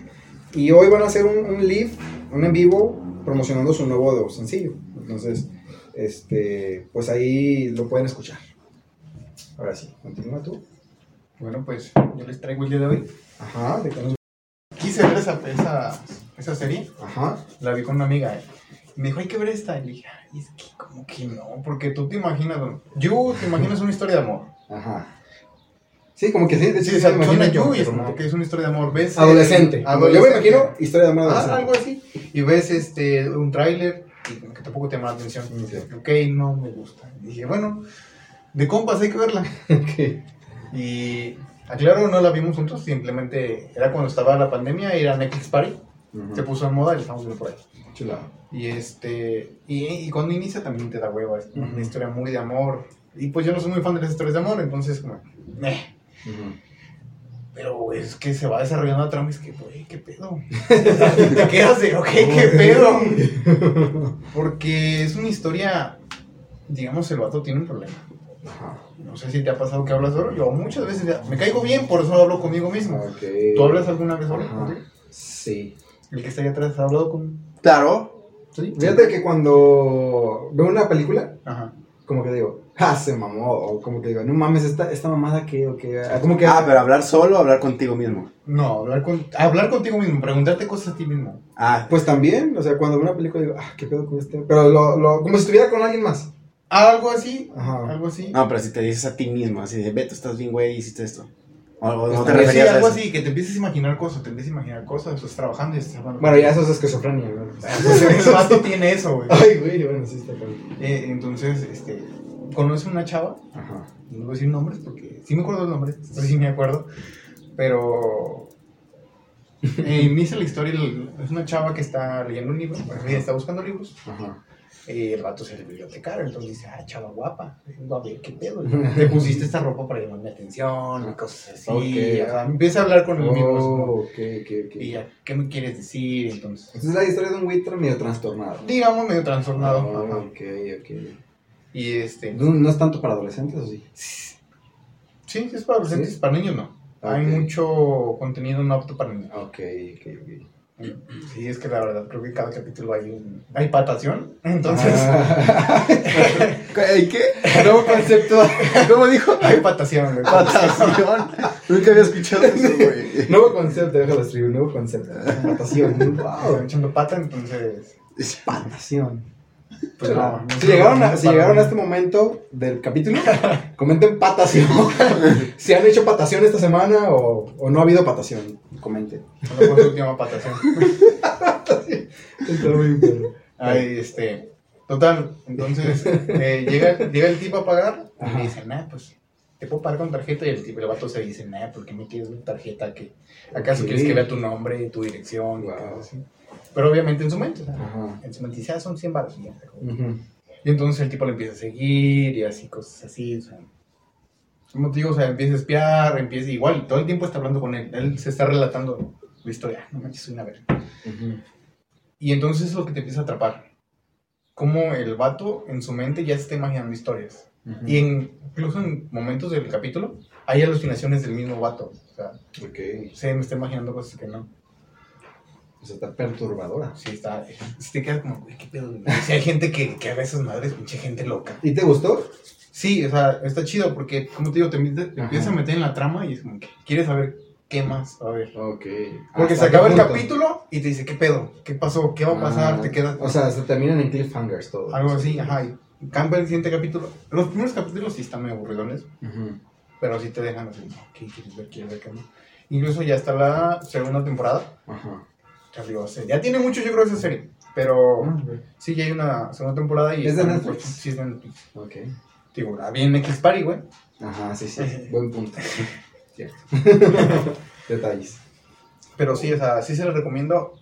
S3: Y hoy van a hacer un, un live, un en vivo, promocionando su nuevo sencillo. Entonces, este, pues ahí lo pueden escuchar. Ahora sí, continúa tú.
S4: Bueno, pues yo les traigo el día de hoy.
S3: Ajá, de que nos-
S4: Quise ver esa, esa, esa serie.
S3: Ajá.
S4: La vi con una amiga. eh. Me dijo, hay que ver esta. Y le dije, "Ay, es que como que no. Porque tú te imaginas, bueno, You te imaginas una historia de amor.
S3: Ajá. Sí, como que sí, de hecho
S4: Sí, o sea,
S3: me
S4: suena
S3: imagino
S4: You y es como que es una historia de amor. ¿Ves? eh,
S3: Adolescente. Yo me imagino historia de amor
S4: Ah,
S3: adolescente.
S4: algo así. Y ves este, un tráiler que tampoco te llama la atención.
S3: Sí.
S4: Ok, no me gusta. Y dije, bueno, de compas hay que verla. Y aclaro, no la vimos juntos, simplemente era cuando estaba la pandemia, era Netflix Party, se puso en moda y la estamos viendo por ahí.
S3: Chulado.
S4: Y este, y, y cuando inicia también te da hueva, es una historia muy de amor. Y pues yo no soy muy fan de las historias de amor, entonces como, meh. Pero es que se va desarrollando la trama es que, güey, ¿qué pedo? ¿Te quedas de, ok, qué pedo? Porque es una historia, digamos, el vato tiene un problema. No sé si te ha pasado que hablas solo. Yo muchas veces ya- me caigo bien, por eso hablo conmigo mismo. ¿Tú hablas alguna vez solo?
S3: Sí.
S4: El que está ahí atrás ha hablado con.
S5: Claro.
S4: Sí.
S3: Fíjate que cuando veo una película,
S4: Ajá.
S3: como que digo, ah, se mamó. O como que digo, no mames, esta, esta mamada que, o que. ah, Como que.
S5: Ah, pero hablar solo o hablar contigo mismo.
S4: No, hablar, con, hablar contigo mismo, preguntarte cosas a ti mismo.
S5: Ah,
S3: Pues también, o sea, cuando veo una película digo, ah, qué pedo con este. Pero lo, lo, como si estuviera con alguien más.
S4: Algo así,
S3: Ajá.
S4: algo así.
S5: No, pero si te dices a ti mismo, así de, Beto, estás bien, güey, hiciste esto. O, o no te
S4: Sí,
S5: a
S4: algo
S5: eso.
S4: así, que te empieces a imaginar cosas, te empieces a imaginar cosas, estás trabajando y estás hablando.
S3: Bueno, ya eso es esquizofrenia, ¿no?
S4: el vato tiene eso, güey.
S3: Ay, güey, bueno, sí está claro.
S4: Eh, entonces, este, conoce una chava,
S3: Ajá.
S4: no voy a decir nombres porque sí me acuerdo los nombres, sí me acuerdo, pero eh, inicia la historia, es una chava que está leyendo un libro, bueno, ella está buscando libros,
S3: Ajá.
S4: y el vato es el bibliotecario, entonces dice, ah, chava guapa, a ver qué pedo, le pusiste esta ropa para llamar mi atención, y cosas así,
S3: Ok.
S4: y, o sea, empieza a hablar con el mismo,
S3: Oh, ok, ok, ok.
S4: y ya, ¿qué me quieres decir? Entonces,
S3: Esta es la historia de un güey medio trastornado.
S4: digamos medio trastornado,
S3: Oh, ok, ok.
S4: Y este...
S3: ¿No, no es tanto para adolescentes o sí?
S4: Sí, sí es para adolescentes,
S3: ¿Sí?
S4: para niños no. Hay mucho contenido no apto para niños.
S3: Ok, ok, ok.
S4: Sí, es que la verdad creo que cada capítulo hay un... Hay patación, entonces
S3: Ah.
S5: ¿Y qué?
S3: Nuevo concepto.
S5: ¿Cómo dijo?
S4: hay patación. güey.
S5: Patación. Nunca había escuchado eso, güey.
S3: Nuevo concepto, déjalo escribir. Nuevo concepto. Natación.
S4: Están
S3: Wow.
S4: echando pata, entonces...
S3: Natación.
S4: Pues no.
S3: Si llegaron, a, si llegaron a este momento del capítulo, comenten patación. si han hecho patación esta semana o, o no ha habido patación, comenten.
S4: No fue su última patación.
S3: Está muy.
S4: Ahí, este... Total, entonces eh, llega, llega el tipo a pagar y le dice, nah, pues... Te puedo pagar con tarjeta y el tipo, el vato se dice, nah, ¿por qué me quieres una tarjeta? que ¿Acaso quieres que vea tu nombre, tu dirección? y
S3: Wow.
S4: cosas así? Pero obviamente en su mente,
S3: Ajá.
S4: en su mente dice, ah, son 100 baros y ya.
S3: Ujú.
S4: Y entonces el tipo le empieza a seguir y así, cosas así, o sea. Como te digo, o sea, empieza a espiar, empieza igual, todo el tiempo está hablando con él. Él se está relatando la historia. No manches, soy una verga.
S3: Ujú.
S4: Y entonces es lo que te empieza a atrapar. Como el vato en su mente ya se está imaginando historias.
S3: Ujú.
S4: Y en- incluso en momentos del capítulo hay alucinaciones del mismo vato. O sea,
S3: Ok.
S4: se me está imaginando cosas que no.
S3: O sea, está perturbadora.
S4: Sí, está. Si te quedas como, güey, qué pedo. Si hay gente que, que a veces madres, pinche gente loca.
S3: ¿Y te gustó?
S4: Sí, o sea, está chido porque, como te digo, te, empiezas a meter en la trama y es como que quieres saber qué más a haber.
S3: Ok.
S4: Porque se
S3: ¿Hasta
S4: acaba el capítulo y te dice, ¿qué pedo? ¿Qué pasó? ¿Qué va a pasar?
S3: Ah,
S4: te quedas.
S3: O sea, se terminan en cliffhangers todo.
S4: algo así, ajá. Y cambia el siguiente capítulo. Los primeros capítulos sí están medio aburridones,
S3: Ujú.
S4: pero sí te dejan así, ¿qué quieres ver? ¿Quieres ver qué no? Incluso ya está la segunda temporada.
S3: Ajá.
S4: Se- ya tiene mucho, yo creo, esa serie. Pero
S3: Ah,
S4: sí, ya hay una segunda temporada y.
S3: ¿Es de Netflix?
S4: Sí, es de Netflix.
S3: Ok.
S4: Digo, la vi en X Party, güey.
S3: Ajá, sí, sí. Buen punto. Cierto. Detalles.
S4: Pero sí, o sea, sí se lo recomiendo.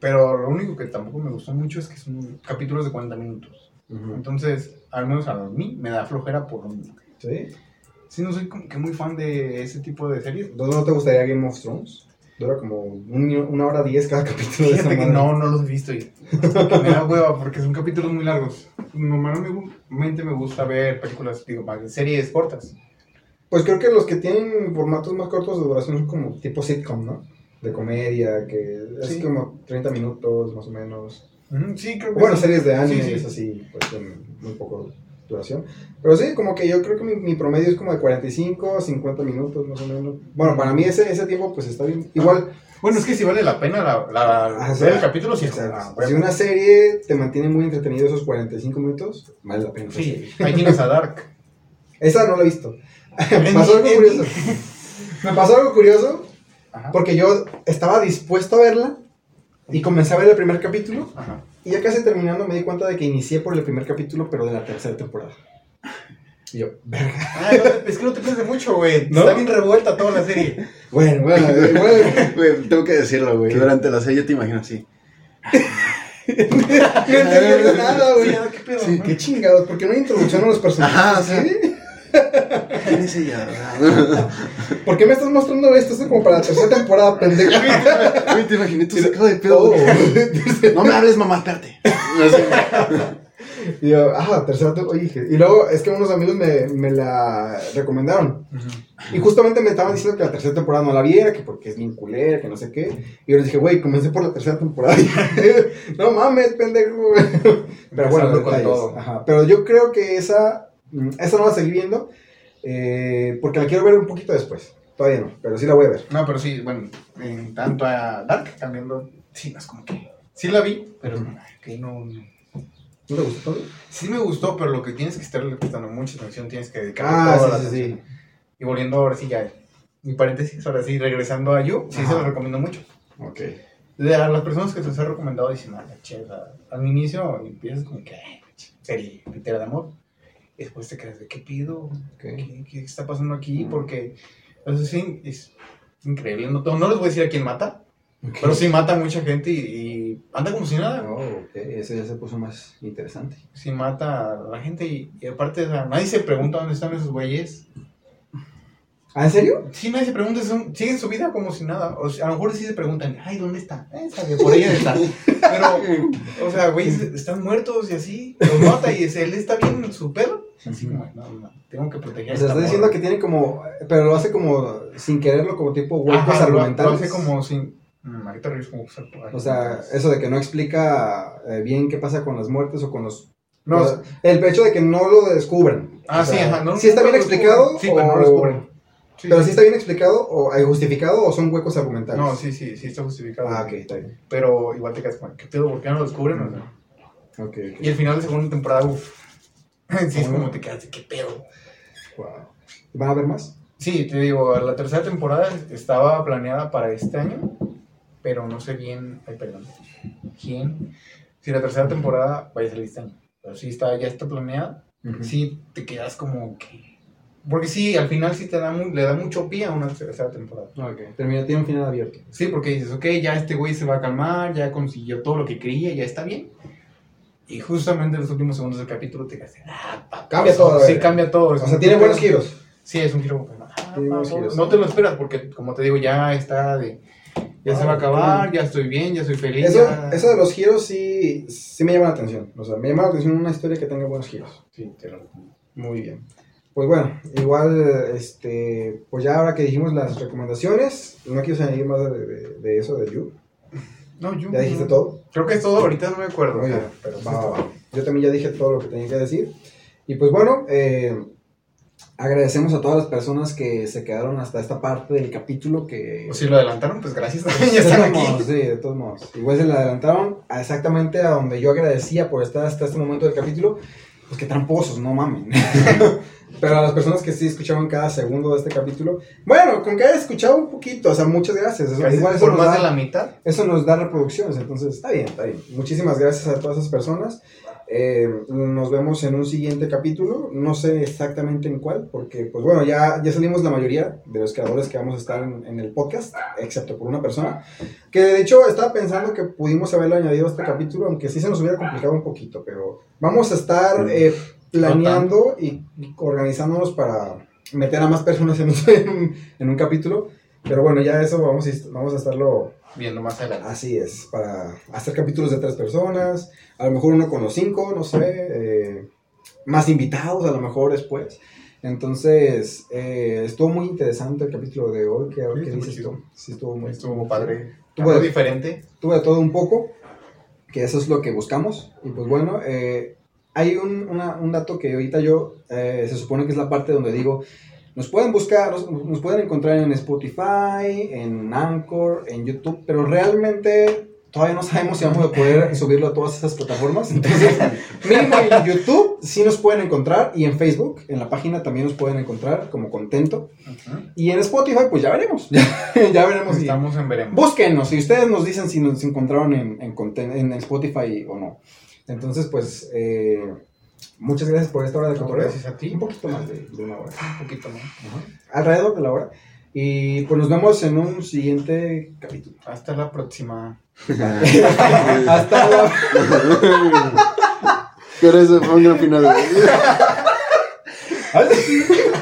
S4: Pero lo único que tampoco me gustó mucho es que son capítulos de 40 minutos. Entonces, al menos a mí me da flojera por...
S3: ¿Sí?
S4: Sí, no soy como que muy fan de ese tipo de series.
S3: ¿No te gustaría Game of Thrones? Dura como un- una hora diez cada capítulo de esa
S4: que no, no los he visto y que me da hueva porque son capítulos muy largos. Normalmente me gusta ver películas, digo, más series cortas.
S3: Pues creo que los que tienen formatos más cortos de duración son como tipo sitcom, ¿no? De comedia, que es
S4: Sí.
S3: como 30 minutos más o menos.
S4: Sí, creo que
S3: Bueno,
S4: sí.
S3: series de anime
S4: Sí, sí.
S3: es así, pues muy poco duración. Pero sí, como que yo creo que mi, mi promedio es como de 45, 50 minutos más o menos. Bueno, para mí ese, ese tiempo pues está bien. Igual,
S4: Bueno, es que si vale la pena la, la-
S3: Ah,
S4: ver
S3: o sea,
S4: el capítulo, es ah,
S3: si una serie te mantiene muy entretenido esos 45 minutos, vale la pena.
S4: Sí, ahí tienes a Dark.
S3: Esa no la he visto. Me pasó algo curioso. Me pasó algo curioso
S4: Ajá.
S3: porque yo estaba dispuesto a verla y comencé a ver el primer capítulo
S4: Ajá.
S3: y ya casi terminando me di cuenta de que inicié por el primer capítulo pero de la tercera temporada. Y yo, verga.
S4: Ah, no es que no te pienses mucho, güey.
S3: ¿No?
S4: Está bien revuelta toda la serie.
S3: Bueno, bueno, bueno.
S5: Güey, tengo que decirlo, güey. Durante la serie yo te imagino así.
S3: No entendí nada, güey.
S4: Sí, ¿qué pedo?
S3: Sí, qué chingados, porque no hay introducción a los personajes.
S5: Ajá.
S3: ¿sí?
S5: ¿Quién es ella?
S3: ¿Por qué me estás mostrando esto? Esto es como para la tercera temporada, pendejo.
S5: Güey, te imaginé tú sacado de pedo.
S3: Oh.
S5: No me hables, mamá, espérate.
S3: Y yo, ah, tercera temporada. Oye, Y luego es que unos amigos me, me la recomendaron. Y justamente me estaban diciendo que la tercera temporada no la viera, que porque es bien culera, que no sé qué. Y yo les dije, güey, comencé por la tercera temporada. no mames, pendejo. Pero bueno, detalles.
S4: todo.
S3: Ajá. Pero yo creo que esa, mm, esa no la seguí viendo, eh, porque la quiero ver un poquito después. Todavía no, pero sí la voy a ver.
S4: No, pero sí, bueno, en tanto a Dark, cambiando, sí, no es como que. Sí la vi, pero que no. no.
S3: ¿No te gustó?
S4: Sí me gustó, pero lo que tienes que estarle prestando mucha atención, tienes que dedicar
S3: Ah,
S4: toda la
S3: sí, sí,
S4: atención.
S3: sí.
S4: Y volviendo ahora sí ya, mi paréntesis, ahora sí, regresando a You, sí
S3: Ajá.
S4: se lo recomiendo mucho.
S3: Ok.
S4: De a las personas que se les ha recomendado dicen, ah, che, al inicio empiezas como que, serie, entera de amor. Y después te quedas de, ¿qué pido? ¿Qué, qué está pasando aquí? Porque, eso sí, es increíble. No, no les voy a decir a quién mata, pero sí mata a mucha gente y, y anda como si nada.
S3: Oh, ok. Eso ya se puso más interesante.
S4: Sí mata a la gente y, y aparte, o sea, nadie se pregunta dónde están esos güeyes.
S3: ¿Ah, en serio?
S4: Sí, nadie se pregunta, son- siguen su vida como si nada. O sea, a lo mejor sí se preguntan, ay, ¿dónde está? Eh, sabe, por ella está. Pero, o sea, güeyes están muertos y así, los mata y es- él está bien en su pedo. Así como, no, no, tengo que proteger.
S3: O sea, está diciendo que tiene como. Pero lo hace como sin quererlo, como tipo huecos
S4: Ajá,
S3: argumentales.
S4: Lo hace como sin. Mm,
S3: O sea, eso de que no explica eh, bien qué pasa con las muertes o con los.
S4: No,
S3: o sea, el hecho de que no lo descubren.
S4: ah,
S3: O sea,
S4: sí, ajá. No,
S3: ¿Sí está bien explicado?
S4: Sí, pero no lo descubren. Sí,
S3: Pero
S4: sí.
S3: sí está bien explicado o eh, justificado o son huecos argumentales.
S4: No, sí, sí, sí está justificado.
S3: Ah, ok, está bien.
S4: Pero igual te quedas como, ¿qué pedo? ¿Por qué no lo descubren? O sea,
S3: Ok, ok.
S4: y el final de segunda temporada, uff. Sí, es como te quedas de, ¿qué pedo?
S3: Wow. ¿Van a ver más?
S4: Sí, te digo, la tercera temporada estaba planeada para este año, pero no sé bien, ay, perdón, quién, si la tercera temporada vaya a salir este año, pero sí está, ya está planeada, sí te quedas como que, porque sí, al final sí te da, mu- le da mucho pie a una tercera temporada.
S3: Ok. Termina, tiene un final abierto.
S4: Sí, porque dices, ok, ya este güey se va a calmar, ya consiguió todo lo que quería, ya está bien. Y justamente en los últimos segundos del capítulo te quedas, ah, pa-
S3: Cambia todo,
S4: Sí,
S3: eh.
S4: cambia todo.
S3: O sea, tiene buenos giros.
S4: Sí, es un giro. ah, no, te lo esperas porque, como te digo, ya está de. Ya se va a acabar, ya estoy bien, ya soy feliz.
S3: Eso,
S4: ya-
S3: eso de los giros sí, sí me llama la atención. O sea, me llama la atención una historia que tenga buenos giros.
S4: Sí, te lo recomiendo.
S3: Muy bien. Pues bueno, igual, este, pues ya ahora que dijimos las recomendaciones, no quiero añadir más de, de- de eso de You.
S4: No, yo.
S3: ¿Ya dijiste todo?
S4: Creo que es todo, ahorita no me acuerdo.
S3: Bien.
S4: Pero
S3: Va. Yo también ya dije todo lo que tenía que decir. Y pues bueno, eh, agradecemos a todas las personas que se quedaron hasta esta parte del capítulo que...
S4: O si lo adelantaron, pues gracias.
S3: Pues,
S4: ya están
S3: todos
S4: aquí.
S3: modos, sí, de todos modos. Igual se le adelantaron a exactamente a donde yo agradecía por estar hasta este momento del capítulo. Pues que tramposos, no mamen. Pero a las personas que sí escucharon cada segundo de este capítulo, bueno, con que hayas escuchado un poquito, o sea, muchas gracias. Eso, igual
S4: por más
S3: da,
S4: de la mitad.
S3: eso nos da reproducciones, entonces está bien, está bien. Muchísimas gracias a todas esas personas. Eh, nos vemos en un siguiente capítulo, no sé exactamente en cuál, porque pues bueno, ya, ya salimos la mayoría de los creadores que vamos a estar en, en el podcast, excepto por una persona, que de hecho estaba pensando que pudimos haberlo añadido a este capítulo, aunque sí se nos hubiera complicado un poquito, pero vamos a estar eh, planeando y, organizándonos para meter a más personas en un, en un- capítulo, pero bueno, ya eso vamos a, vamos a estarlo
S4: Viendo más adelante.
S3: Así es, para hacer capítulos de tres personas, a lo mejor uno con los cinco, no sé, eh, más invitados a lo mejor después. Entonces, eh, estuvo muy interesante el capítulo de hoy. ¿Qué,
S4: Sí,
S3: qué dices tú? Sí, estuvo muy
S4: Estuvo padre.
S3: Tuvo
S4: Algo
S3: de-
S4: diferente.
S3: tuve todo un poco, que eso es lo que buscamos. Y pues bueno, eh, hay un, una- un dato que ahorita yo, eh, se supone que es la parte donde digo, nos pueden buscar, nos, nos pueden encontrar en Spotify, en Anchor, en YouTube, pero realmente todavía no sabemos si vamos a poder subirlo a todas esas plataformas. Entonces, mínimo en YouTube sí nos pueden encontrar y en Facebook, en la página también nos pueden encontrar como contento. Y en Spotify, pues ya veremos. ya veremos. si-
S4: Estamos en veremos.
S3: Búsquenos y ustedes nos dicen si nos encontraron en, en Spotify o no. Entonces, pues, eh, muchas gracias por esta hora de
S4: No,
S3: cotorreo.
S4: gracias a ti.
S3: Un poquito más de, de una hora.
S4: Un poquito más.
S3: Alrededor de la hora. Y pues nos vemos en un siguiente capítulo.
S4: Hasta la próxima.
S3: Hasta la...
S5: Pero eso fue un gran final.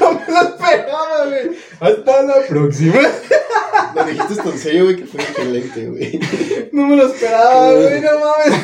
S3: no me lo esperaba, güey. Hasta la próxima.
S5: Lo dijiste tan serio, güey, que fue excelente, güey.
S3: No me lo esperaba, güey. No mames.